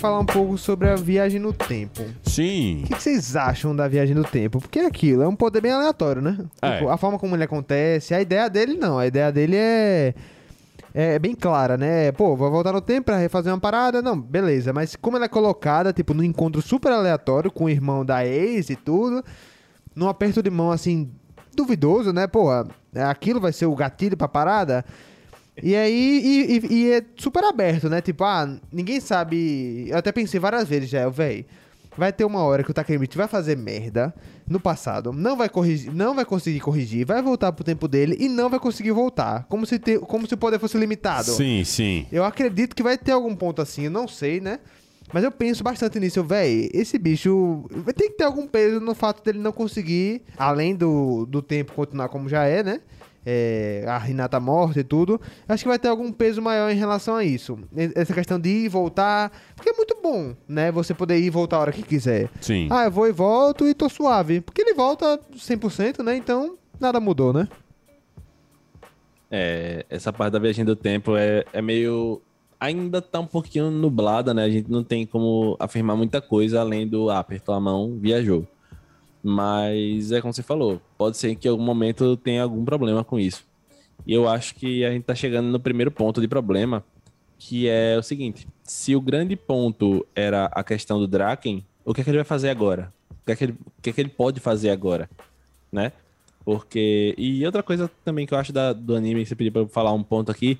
Falar um pouco sobre a viagem no tempo. Sim. O que, que vocês acham da viagem no tempo? Porque é aquilo, é um poder bem aleatório, né? É. Tipo, a forma como ele acontece, a ideia dele não. A ideia dele é. É bem clara, né? Pô, vou voltar no tempo pra refazer uma parada. Não, beleza. Mas como ela é colocada, tipo, num encontro super aleatório com o irmão da ex e tudo, num aperto de mão assim, duvidoso, né? Porra, aquilo vai ser o gatilho pra parada. E aí, e, e- e é super aberto, né? Tipo, ah, ninguém sabe. Eu até pensei várias vezes já, véi. Vai ter uma hora que o Takemichi vai fazer merda no passado, não vai corrigir, não vai conseguir corrigir, vai voltar pro tempo dele e não vai conseguir voltar. Como se, ter, como se o poder fosse limitado. Sim, sim. Eu acredito que vai ter algum ponto assim, eu não sei, né? Mas eu penso bastante nisso, véi. Esse bicho vai ter que ter algum peso no fato dele não conseguir, além do, do tempo continuar como já é, né? É, a Renata morta e tudo. Acho que vai ter algum peso maior em relação a isso. Essa questão de ir e voltar. Porque é muito bom, né? Você poder ir e voltar a hora que quiser. Sim. Ah, eu vou e volto e tô suave. Porque ele volta 100%, né? Então, nada mudou, né? É, essa parte da viagem do tempo é, é meio. Ainda tá um pouquinho nublada, né? A gente não tem como afirmar muita coisa além do ah, apertou a mão, viajou. Mas é como você falou, pode ser que em algum momento tenha algum problema com isso. E eu acho que a gente tá chegando no primeiro ponto de problema, que é o seguinte: se o grande ponto era a questão do Draken, o que é que ele vai fazer agora? O que é que ele, o que é que ele pode fazer agora? Né? Porque. E outra coisa também que eu acho da- do anime, você pediu pra eu falar um ponto aqui.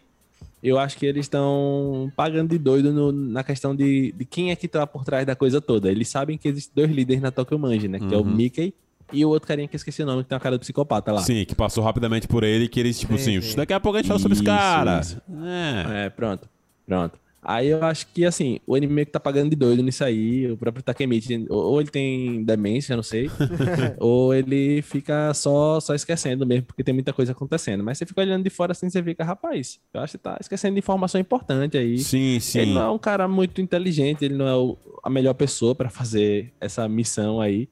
Eu acho que eles estão pagando de doido no- na questão de, de quem é que tá por trás da coisa toda. Eles sabem que existem dois líderes na Tokyo Manji, né? Que é o Uhum. Mickey e o outro carinha que eu esqueci o nome, que tem uma cara de psicopata lá. Sim, que passou rapidamente por ele que eles, tipo Sim, assim, sim. daqui a pouco a gente fala sobre esse cara. isso. É. É, pronto. Pronto. Aí eu acho que, assim, o anime meio que tá pagando de doido nisso aí. O próprio Takemichi, ou ele tem demência, eu não sei. ou ele fica só, só esquecendo mesmo, porque tem muita coisa acontecendo. Mas você fica olhando de fora assim, você fica, rapaz, eu acho que tá esquecendo de informação importante aí. Sim, sim. Ele não é um cara muito inteligente, ele não é o- a melhor pessoa pra fazer essa missão aí.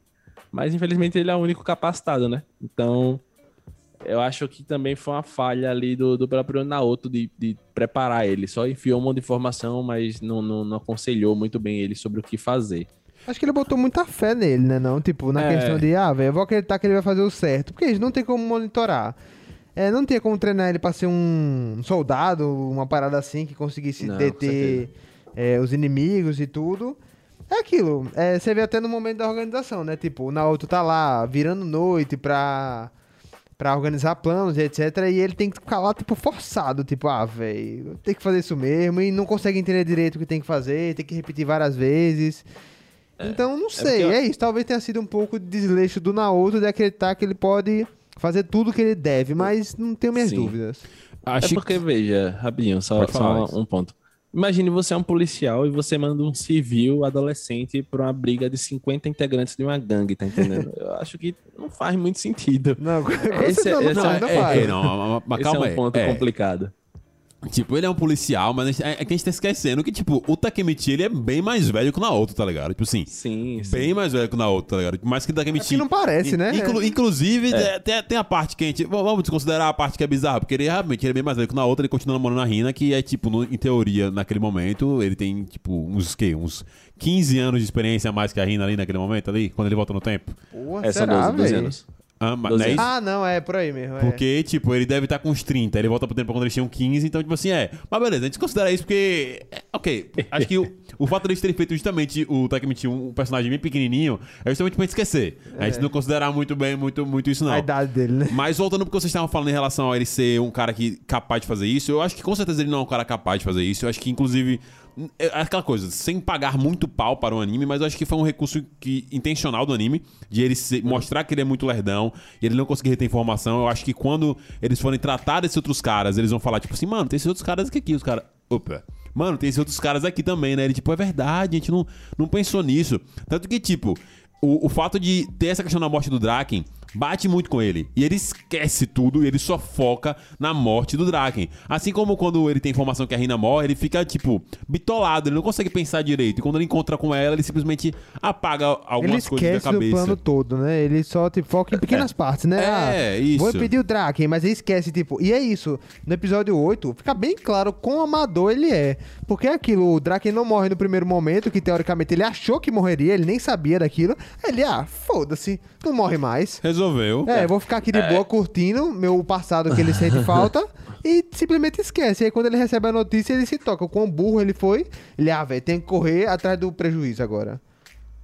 Mas infelizmente ele é o único capacitado, né? Então, eu acho que também foi uma falha ali do, do próprio Naoto de, de preparar ele. Só enfiou um monte de informação, mas não, não, não aconselhou muito bem ele sobre o que fazer. Acho que ele botou muita fé nele, né? Não, tipo, na É. questão de, ah, velho, eu vou acreditar que ele vai fazer o certo. Porque eles não tem como monitorar. É, não tinha como treinar ele pra ser um soldado, uma parada assim, que conseguisse Não, deter é, os inimigos e tudo. É aquilo. é, você vê até no momento da organização, né? Tipo, o Naoto tá lá virando noite pra, pra organizar planos e etc. E ele tem que ficar lá, tipo, forçado. Tipo, ah, velho, tem que fazer isso mesmo. E não consegue entender direito o que tem que fazer, tem que repetir várias vezes. Então, não sei. porque eu- É, isso. Talvez tenha sido um pouco de desleixo do Naoto de acreditar que ele pode fazer tudo o que ele deve, mas não tenho minhas Sim. dúvidas. Acho é porque, veja, rapidinho, só, Pode só falar, um ponto. Imagine você é um policial e você manda um civil adolescente pra uma briga de 50 integrantes de uma gangue, tá entendendo? Eu acho que não faz muito sentido. Não, Esse- não, esse não, é- não é, faz. é, não, mas- mas Esse calma é um aí. ponto É, complicado. Tipo, ele é um policial, mas gente- é que a gente tá esquecendo que, tipo, o Takemichi, ele é bem mais velho que o Naoto, tá ligado? Tipo assim, Sim, sim. bem mais velho que o Naoto, tá ligado? Mais que o Takemichi... É que não parece, né? Inclu- Inclusive, É. tem, tem a parte que a gente... Vamos desconsiderar a parte que é bizarra, porque ele realmente ele é bem mais velho que o Naoto, ele continua namorando a Rina, que é, tipo, no- em teoria, naquele momento, ele tem, tipo, uns, que, uns 15 anos de experiência a mais que a Rina ali naquele momento ali, quando ele volta no tempo. Pô, É, são será, 12, 12 velho? anos. Ah, mas 12 não é isso? Ah, não, é por aí mesmo. é. Porque, tipo, ele deve estar com uns 30, ele volta pro tempo quando eles tinham 15, então, tipo assim, é. Mas beleza, a gente considera isso porque. é, ok, acho que o, o fato deles terem feito justamente o Takemichi um personagem bem pequenininho é justamente pra gente esquecer. A gente não considerar muito bem, muito, muito isso não. A idade dele, né? Mas voltando porque vocês estavam falando em relação a ele ser um cara que capaz de fazer isso, eu acho que com certeza ele não é um cara capaz de fazer isso. Eu acho que, inclusive, é aquela coisa, sem pagar muito pau para o anime, mas eu acho que foi um recurso que, intencional do anime, de ele se- mostrar que ele é muito lerdão e ele não conseguir reter informação. Eu acho que quando eles forem tratar desses outros caras, eles vão falar, tipo assim, mano, tem esses outros caras aqui, aqui os caras. Opa. Mano, tem esses outros caras aqui também, né? Ele, tipo, é verdade, a gente não, não pensou nisso. Tanto que, tipo, o, o fato de ter essa questão da morte do Draken bate muito com ele. E ele esquece tudo e ele só foca na morte do Draken. Assim como quando ele tem informação que a Rina morre, ele fica, tipo, bitolado, ele não consegue pensar direito. E quando ele encontra com ela, ele simplesmente apaga Ele algumas coisas da esquece do cabeça. plano todo, né? Ele só tipo, foca em pequenas partes, né? É, Ah, isso. Vou impedir o Draken, mas ele esquece, tipo. E é isso. No episódio 8, fica bem claro quão amador ele é. Porque é aquilo, o Draken não morre no primeiro momento, que teoricamente ele achou que morreria, ele nem sabia daquilo. Ele, ah, foda-se, não morre mais. Resolveu. É, vou ficar aqui de boa curtindo meu passado que ele sente falta e simplesmente esquece. E aí quando ele recebe a notícia, ele se toca. O quão burro ele foi, ele, ah, velho, tem que correr atrás do prejuízo agora.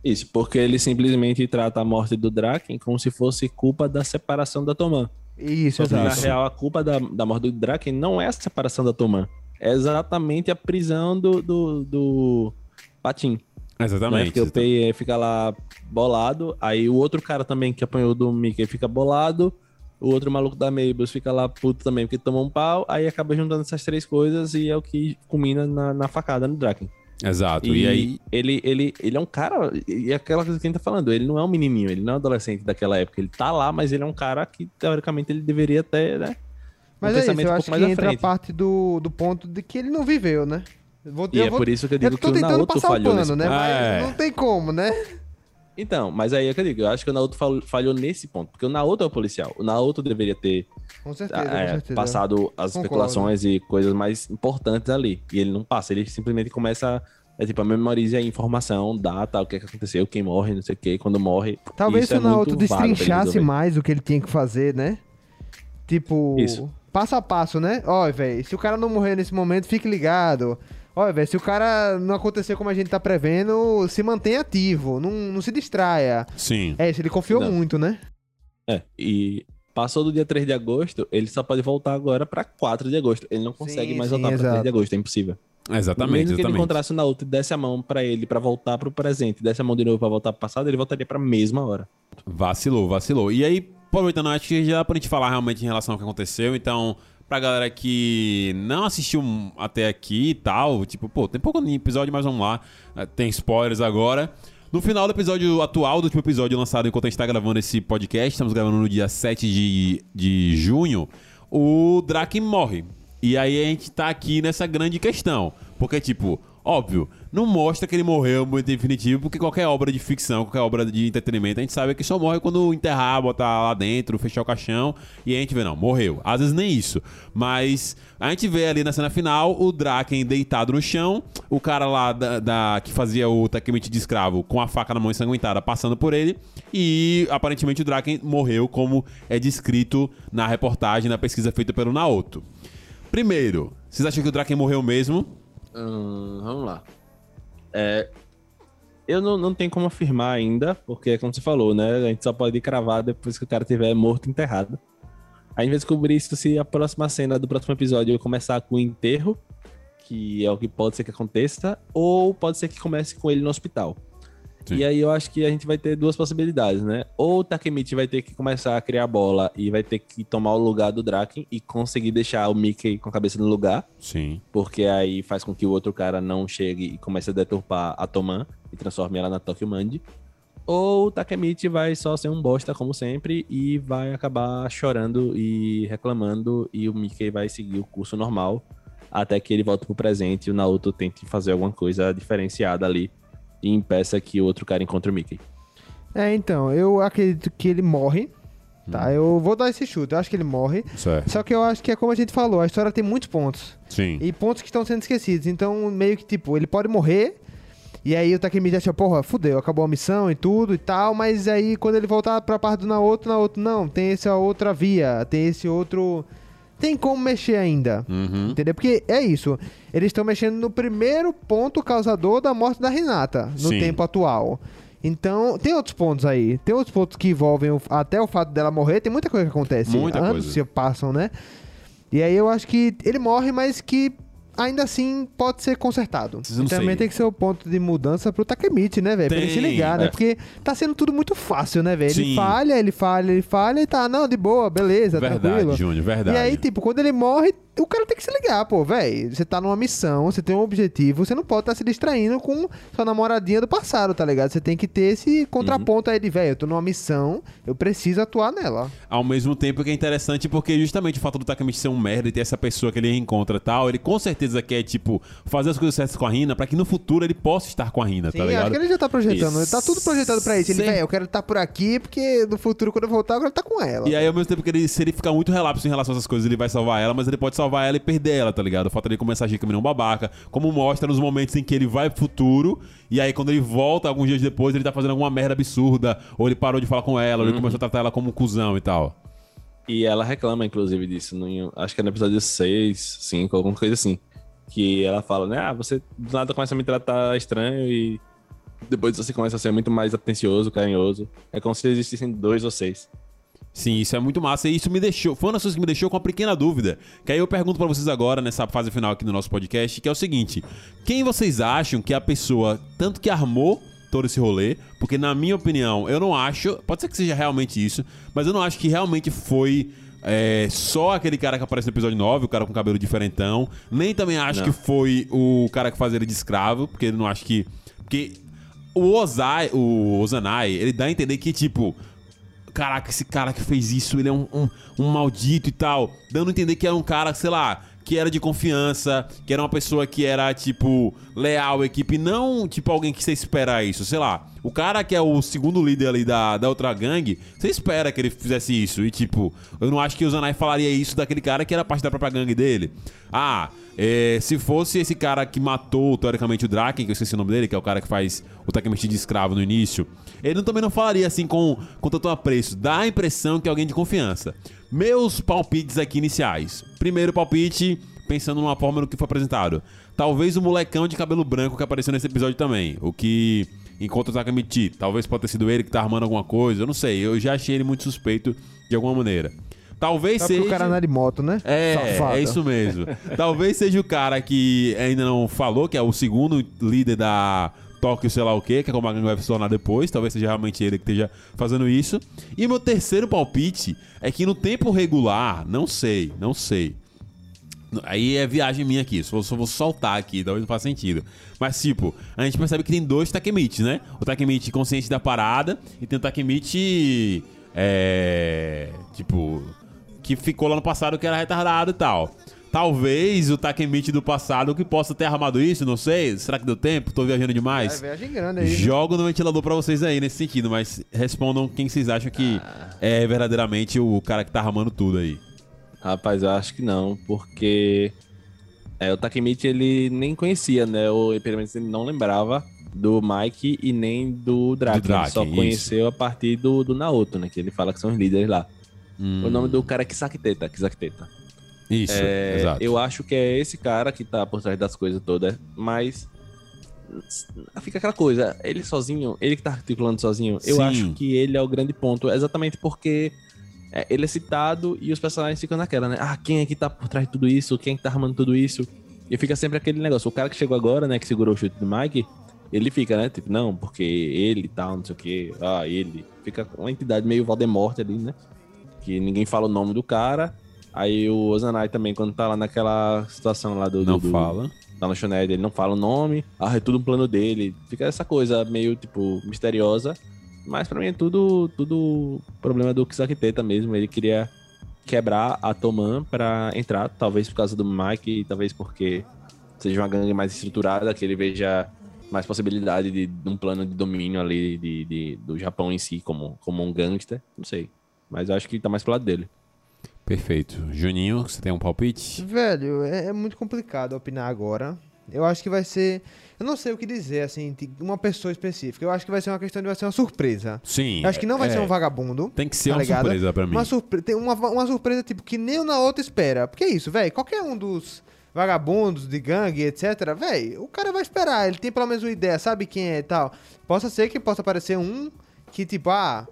Isso, porque ele simplesmente trata a morte do Draken como se fosse culpa da separação da Tomã. Isso, que, na exato. real, a culpa da, da morte do Draken não é a separação da Tomã. É exatamente a prisão do, do, do Patim. Né? Exatamente. Porque o Pei fica lá bolado, aí o outro cara também que apanhou do Mickey fica bolado, o outro maluco da Mables fica lá puto também porque tomou um pau, aí acaba juntando essas três coisas e é o que culmina na, na facada no Draken. Exato. E, E, aí. ele, ele, ele é um cara, e é aquela coisa que a gente tá falando, ele não é um menininho, ele não é um adolescente daquela época, ele tá lá, mas ele é um cara que teoricamente ele deveria ter, né? Mas um é isso, eu um acho que entra a parte do, do ponto de que ele não viveu, né? Eu Vou, E eu é vou- por isso que eu eu digo que tô o Naoto falhou pano, nesse né? Mas É. não tem como, né? Então, mas aí é que eu digo, eu acho que o Naoto fal- falhou nesse ponto, porque o Naoto é o policial, o Naoto deveria ter Com certeza, é, passado as Concordo. especulações e coisas mais importantes ali. E ele não passa, ele simplesmente começa. É tipo, a memoriza a informação, data, o que, é que aconteceu, quem morre, não sei o que, quando morre. Talvez se é o Naoto ele destrinchasse mais o que ele tinha que fazer, né? Tipo, Isso. passo a passo, né? Ó, velho, se o cara não morrer nesse momento, fique ligado. Ó, velho, se o cara não acontecer como a gente tá prevendo, se mantenha ativo, não, não se distraia. Sim. É isso, ele confiou Não. muito, né? É, e passou do dia 3 de agosto, ele só pode voltar agora pra 4 de agosto. Ele não consegue Sim, mais sim, voltar pra 3 exato. de agosto, é impossível. Exatamente, Mesmo que ele encontrasse o Naoto e desse a mão pra ele pra voltar pro presente, desse a mão de novo pra voltar pro passado, ele voltaria pra mesma hora. Vacilou, vacilou. E aí, aproveitando, acho que já dá pra gente falar realmente em relação ao que aconteceu. Então, pra galera que não assistiu até aqui e tal, tipo, pô, tem pouco episódio, mas vamos lá. Eh, Tem spoilers agora. No final do episódio atual, do último episódio lançado enquanto a gente tá gravando esse podcast, estamos gravando no dia 7 de, de junho, o Draken morre. E aí a gente tá aqui nessa grande questão. Porque, tipo, óbvio, não mostra que ele morreu muito definitivo, porque qualquer obra de ficção, qualquer obra de entretenimento, a gente sabe que só morre quando enterrar, botar lá dentro, fechar o caixão, e a gente vê, não, morreu. Às vezes nem isso. Mas a gente vê ali na cena final o Draken deitado no chão, o cara lá da, da- que fazia o Takemichi de escravo com a faca na mão ensanguentada passando por ele, e aparentemente o Draken morreu, como é descrito na reportagem, na pesquisa feita pelo Naoto. Primeiro, vocês acham que o Draken morreu mesmo? Hum, vamos lá. É, eu não, não tenho como afirmar ainda, porque, como você falou, né? A gente só pode cravar depois que o cara tiver morto enterrado. A gente vai descobrir isso se a próxima cena do próximo episódio começar com o enterro, que é o que pode ser que aconteça, ou pode ser que comece com ele no hospital. Sim. E aí eu acho que a gente vai ter duas possibilidades, né? Ou o Takemichi vai ter que começar a criar bola e vai ter que tomar o lugar do Draken e conseguir deixar o Mickey com a cabeça no lugar Sim. porque aí faz com que o outro cara não chegue e comece a deturpar a Toman e transforme ela na Tokyo Mandi. Ou o Takemichi vai só ser um bosta, como sempre, e vai acabar chorando e reclamando, e o Mickey vai seguir o curso normal, até que ele volte pro presente e o Naruto tente fazer alguma coisa diferenciada ali e impeça que o outro cara encontre o Mickey. É, então, eu acredito que ele morre, Hum. tá? Eu vou dar esse chute, eu acho que ele morre. Certo. Só que eu acho que é como a gente falou, a história tem muitos pontos. Sim. E pontos que estão sendo esquecidos. Então, meio que, tipo, ele pode morrer. E aí o Takemichi acha, porra, fudeu, acabou a missão e tudo e tal. Mas aí quando ele voltar pra parte do Naoto, Naoto, não, tem essa outra via, tem esse outro tem como mexer ainda. Uhum. Entendeu? Porque é isso. Eles estão mexendo no primeiro ponto causador da morte da Renata, no Sim. tempo atual. Então, tem outros pontos aí. Tem outros pontos que envolvem o- até o fato dela morrer. Tem muita coisa que acontece. Muita Anos coisa. se passam, né? E aí eu acho que ele morre, mas que ainda assim pode ser consertado. Também sei. tem que ser o ponto de mudança pro Takemichi, né, velho? Pra ele se ligar, né? é. Porque tá sendo tudo muito fácil, né, velho? Ele falha, ele falha, ele falha e tá, não, de boa, beleza, tranquilo. Verdade, Júnior, verdade. E aí, tipo, quando ele morre, o cara tem que se ligar, pô, velho. Você tá numa missão, você tem um objetivo, você não pode estar se distraindo com sua namoradinha do passado, tá ligado? Você tem que ter esse contraponto aí de, velho, eu tô numa missão, eu preciso atuar nela. Ao mesmo tempo que é interessante porque justamente o fato do Takamichi ser um merda e ter essa pessoa que ele reencontra e tal, ele com certeza quer, tipo, fazer as coisas certas com a Rina pra que no futuro ele possa estar com a Rina, Sim, tá ligado? acho que ele já tá projetando, Isso. tá tudo projetado pra isso. Ele, velho, eu quero estar por aqui, porque no futuro, quando eu voltar, eu quero estar com ela. E aí, ao mesmo tempo que ele, se ele ficar muito relapso em relação a essas coisas, ele vai salvar ela, mas ele pode salvar ela e perder ela, tá ligado? O fato dele começar a agir como um babaca, como mostra nos momentos em que ele vai pro futuro, e aí quando ele volta, alguns dias depois, ele tá fazendo alguma merda absurda, ou ele parou de falar com ela, ou ele começou a tratar ela como um cuzão e tal. E ela reclama, inclusive, disso. No, acho que é no episódio 6, 5, alguma coisa assim. Que ela fala, né? Ah, você do nada começa a me tratar estranho e depois você começa a ser muito mais atencioso, carinhoso. É como se existissem dois ou seis. Sim, isso é muito massa. E isso me deixou. Foi uma das coisas que me deixou com uma pequena dúvida. Que aí eu pergunto pra vocês agora, nessa fase final aqui do nosso podcast, que é o seguinte: quem vocês acham que é a pessoa, tanto que armou todo esse rolê? Porque, na minha opinião, eu não acho. Pode ser que seja realmente isso, mas eu não acho que realmente foi. É, só aquele cara que aparece no episódio 9, o cara com cabelo diferentão. Nem também acho Não. que foi o cara que faz ele de escravo, porque ele não acho que. Porque o Ozai, o Ozanai, ele dá a entender que, tipo, caraca, esse cara que fez isso, ele é um, um, um maldito e tal. Dando a entender que era um cara, sei lá, que era de confiança, que era uma pessoa que era, tipo, leal à equipe, não, tipo, alguém que você espera isso, sei lá. O cara que é o segundo líder ali da, da outra gangue, você espera que ele fizesse isso. E, tipo, eu não acho que o Zanai falaria isso daquele cara que era parte da própria gangue dele. Ah, é, se fosse esse cara que matou, teoricamente, o Draken, que eu esqueci o nome dele, que é o cara que faz o Takemichi de escravo no início, ele também não falaria assim com, com tanto apreço. Dá a impressão que é alguém de confiança. Meus palpites aqui iniciais. Primeiro palpite, pensando numa forma do que foi apresentado. Talvez o molecão de cabelo branco que apareceu nesse episódio também. O que encontra o Takamichi. Talvez pode ter sido ele que tá armando alguma coisa. Eu não sei. Eu já achei ele muito suspeito de alguma maneira. Talvez Só porque seja. o cara anda de moto, né? É, é isso mesmo. Talvez seja o cara que ainda não falou, que é o segundo líder da Tóquio, sei lá o quê, que é como a gangue vai tornar depois. Talvez seja realmente ele que esteja fazendo isso. E meu terceiro palpite é que no tempo regular, não sei, não sei. Aí é viagem minha aqui, só, só vou soltar aqui, talvez não faça sentido. Mas, tipo, a gente percebe que tem dois Takemichi, né? O Takemichi consciente da parada e tem o Takemichi. É. Tipo. Que ficou lá no passado que era retardado e tal. Talvez o Takemichi do passado que possa ter armado isso, não sei. Será que deu tempo? Tô viajando É demais. viagem grande aí. né? Jogo no ventilador pra vocês aí nesse sentido, mas respondam quem vocês acham que é verdadeiramente o cara que tá armando tudo aí. Rapaz, eu acho que não, porque é, o Takemichi ele nem conhecia, né? Ou pelo menos ele não lembrava do Mike e nem do Draken. Do Draken, ele só isso. conheceu a partir do, do Naoto, né? Que ele fala que são os líderes lá. Hum, O nome do cara é Kisakiteta, Kisakiteta. Isso, É, exato. eu acho que é esse cara que tá por trás das coisas todas, mas fica aquela coisa, ele sozinho, ele que tá articulando sozinho, eu Sim. acho que ele é o grande ponto, exatamente porque é, ele é citado e os personagens ficam naquela, né? Ah, quem é que tá por trás de tudo isso? Quem é que tá armando tudo isso? E fica sempre aquele negócio, o cara que chegou agora, né, que segurou o chute do Mike, ele fica, né, tipo, não, porque ele e tal, não sei o que, ah, ele. Fica uma entidade meio Voldemort ali, né? Que ninguém fala o nome do cara. Aí o Ozanai também, quando tá lá naquela situação lá do. Não do, fala. da lanchonete, ele não fala o nome. Ah, é tudo um plano dele. Fica essa coisa meio, tipo, misteriosa. Mas pra mim é tudo, tudo problema do Kisakiteta mesmo. Ele queria quebrar a Toman pra entrar, talvez por causa do Mike, talvez porque seja uma gangue mais estruturada, que ele veja mais possibilidade de, de um plano de domínio ali de, de- do Japão em si, como, como um gangster. Não sei. Mas eu acho que tá mais pro lado dele. Perfeito. Juninho, você tem um palpite? Velho, é, é muito complicado opinar agora. Eu acho que vai ser. Eu não sei o que dizer, assim, uma pessoa específica. Eu acho que vai ser uma questão de vai ser uma surpresa. Sim. Eu acho que não vai é, ser um vagabundo. Tem que ser tá uma ligado? surpresa pra mim. Uma, surpre... tem uma, uma surpresa, tipo, que nem o na outra espera. Porque é isso, velho. Qualquer um dos vagabundos de gangue, etc., velho, o cara vai esperar. Ele tem pelo menos uma ideia, sabe quem é e tal. Possa ser que possa aparecer um que, tipo, ah.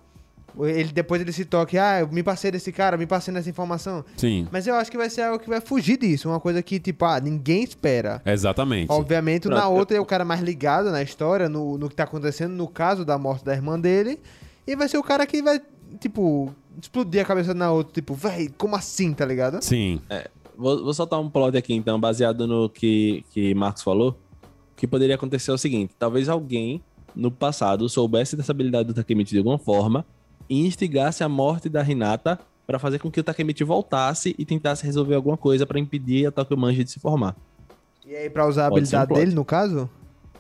Ele, depois ele se toque, ah, eu me passei desse cara, me passei nessa informação. Sim. Mas eu acho que vai ser algo que vai fugir disso. Uma coisa que, tipo, ah, ninguém espera. Exatamente. Obviamente, o na outra é o cara mais ligado na história, no, no que tá acontecendo, no caso da morte da irmã dele. E vai ser o cara que vai, tipo, explodir a cabeça na outra, tipo, véi, como assim, tá ligado? Sim. Vou, vou soltar um plot aqui, então, baseado no que, que Marcos falou. O que poderia acontecer é o seguinte: talvez alguém no passado soubesse dessa habilidade do Takemichi de alguma forma e instigasse a morte da Hinata para fazer com que o Takemichi voltasse e tentasse resolver alguma coisa para impedir a Tokyo Manji de se formar. E aí, pra usar a Pode um habilidade plot. dele, no caso?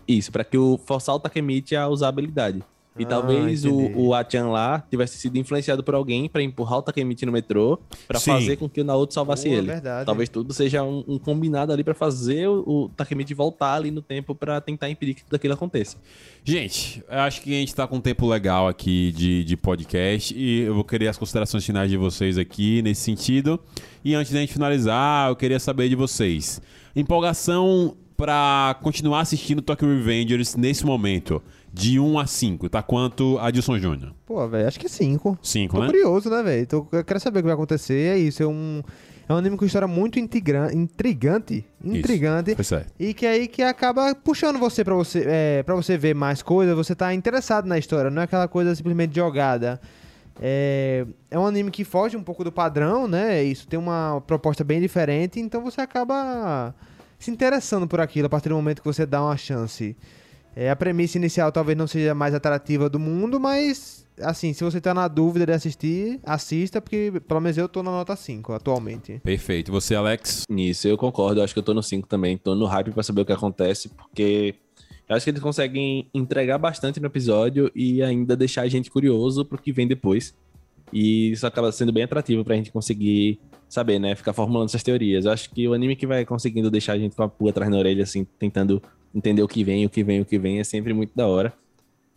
Isso, para que o forçar o Takemichi a usar a habilidade. E Ah, talvez o, entendi. o Achan lá tivesse sido influenciado por alguém para empurrar o Takemichi no metrô para fazer com que o Naoto salvasse Boa, ele. verdade. Talvez tudo seja um, um combinado ali para fazer o, o Takemichi voltar ali no tempo para tentar impedir que tudo aquilo aconteça. Gente, eu acho que a gente tá com um tempo legal aqui de, de podcast e eu vou querer as considerações finais de vocês aqui nesse sentido. E antes da gente finalizar, eu queria saber de vocês. Empolgação pra continuar assistindo Tokyo Revengers nesse momento, de 1 a 5, tá quanto a Dilson Júnior? Pô, velho, acho que é cinco. 5, Tô né? curioso, né, velho? Tô- Eu quero saber o que vai acontecer. É isso, é um... É um anime com história muito intrigra- intrigante. Intrigante. Foi certo. E que aí que acaba puxando você pra você, é, pra você ver mais coisas, você tá interessado na história, não é aquela coisa simplesmente jogada. É, é um anime que foge um pouco do padrão, né? Isso tem uma proposta bem diferente, então você acaba se interessando por aquilo a partir do momento que você dá uma chance. É, a premissa inicial talvez não seja a mais atrativa do mundo, mas assim, se você tá na dúvida de assistir, assista, porque pelo menos eu tô na nota 5 atualmente. Perfeito. Você, Alex? Nisso eu concordo, eu acho que eu tô no 5 também, tô no hype para saber o que acontece, porque eu acho que eles conseguem entregar bastante no episódio e ainda deixar a gente curioso pro que vem depois. E isso acaba sendo bem atrativo pra gente conseguir saber, né? Ficar formulando essas teorias. Eu acho que o anime que vai conseguindo deixar a gente com a pulga atrás na orelha, assim, tentando entender o que vem, o que vem, o que vem, é sempre muito da hora.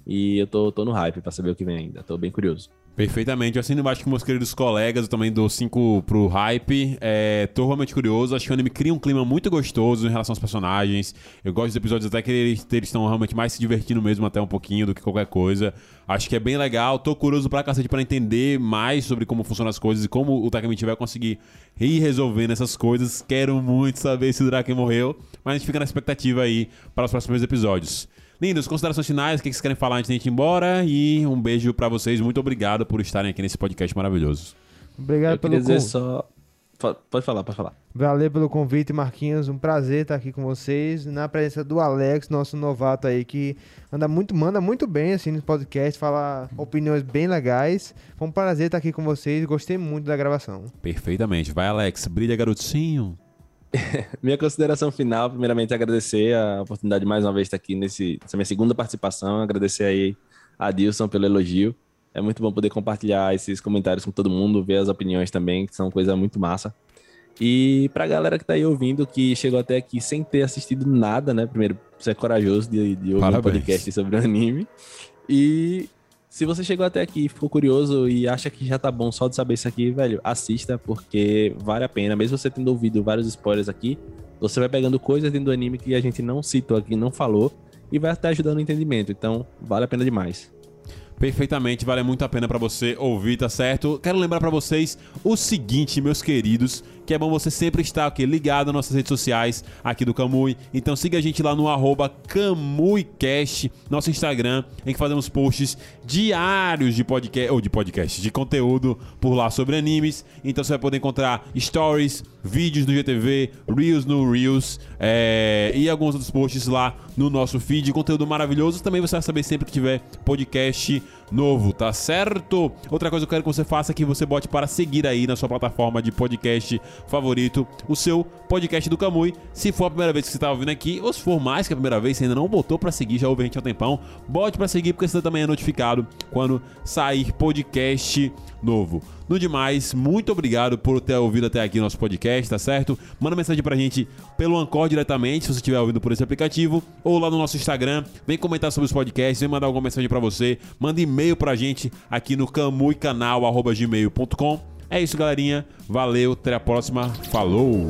E eu tô, tô no hype pra saber o que vem ainda. Tô bem curioso. Perfeitamente. Eu assino embaixo com meus queridos colegas, eu também dou 5 pro hype. É, tô realmente curioso. Acho que o anime cria um clima muito gostoso em relação aos personagens. Eu gosto dos episódios até que eles eles estão realmente mais se divertindo mesmo até um pouquinho do que qualquer coisa. Acho que é bem legal. Tô curioso pra cacete pra entender mais sobre como funcionam as coisas e como o Takemichi vai conseguir ir resolvendo essas coisas. Quero muito saber se o Draken morreu, mas a gente fica na expectativa aí para os próximos episódios. Lindos, considerações finais, o que vocês querem falar antes de a gente ir embora? E um beijo pra vocês, muito obrigado por estarem aqui nesse podcast maravilhoso. Obrigado eu pelo queria dizer con- só. Pode falar, pode falar. Valeu pelo convite, Marquinhos. Um prazer estar aqui com vocês. Na presença do Alex, nosso novato aí, que anda muito, manda muito bem assim no podcast, fala opiniões bem legais. Foi um prazer estar aqui com vocês. Gostei muito da gravação. Perfeitamente. Vai, Alex, brilha, garotinho. Minha consideração final, primeiramente, é agradecer a oportunidade de mais uma vez estar aqui nesse, nessa minha segunda participação. Agradecer aí a Dilson pelo elogio. É muito bom poder compartilhar esses comentários com todo mundo, ver as opiniões também, que são coisa muito massa. E pra galera que tá aí ouvindo, que chegou até aqui sem ter assistido nada, né? Primeiro, você é corajoso de, de ouvir um Parabéns. podcast sobre o anime. E se você chegou até aqui, ficou curioso e acha que já tá bom só de saber isso aqui, velho, assista, porque vale a pena. Mesmo você tendo ouvido vários spoilers aqui, você vai pegando coisas dentro do anime que a gente não citou aqui, não falou, e vai até ajudando no entendimento. Então, vale a pena demais. Perfeitamente, vale muito a pena pra você ouvir, tá certo? Quero lembrar pra vocês o seguinte, meus queridos, que é bom você sempre estar aqui ligado nas nossas redes sociais aqui do Camui. Então siga a gente lá no arroba CamuiCast, nosso Instagram, em que fazemos posts diários de podcast, ou de podcast, de conteúdo por lá sobre animes. Então você vai poder encontrar stories, vídeos no GTV, Reels no Reels é, e alguns outros posts lá no nosso feed. Conteúdo maravilhoso. Também você vai saber sempre que tiver podcast novo, tá certo? Outra coisa que eu quero que você faça é que você bote para seguir aí na sua plataforma de podcast favorito o seu podcast do Camui. Se for a primeira vez que você tá ouvindo aqui, ou se for mais que a primeira vez, você ainda não botou para seguir, já ouve a gente há um tempão, bote para seguir porque você também é notificado quando sair podcast novo. No demais, muito obrigado por ter ouvido até aqui nosso podcast, tá certo? Manda mensagem pra gente pelo Anchor diretamente, se você estiver ouvindo por esse aplicativo, ou lá no nosso Instagram. Vem comentar sobre os podcasts, vem mandar alguma mensagem pra você. Manda e-mail pra gente aqui no camuicanal.gmail.com. É isso, galerinha. Valeu, até a próxima. Falou!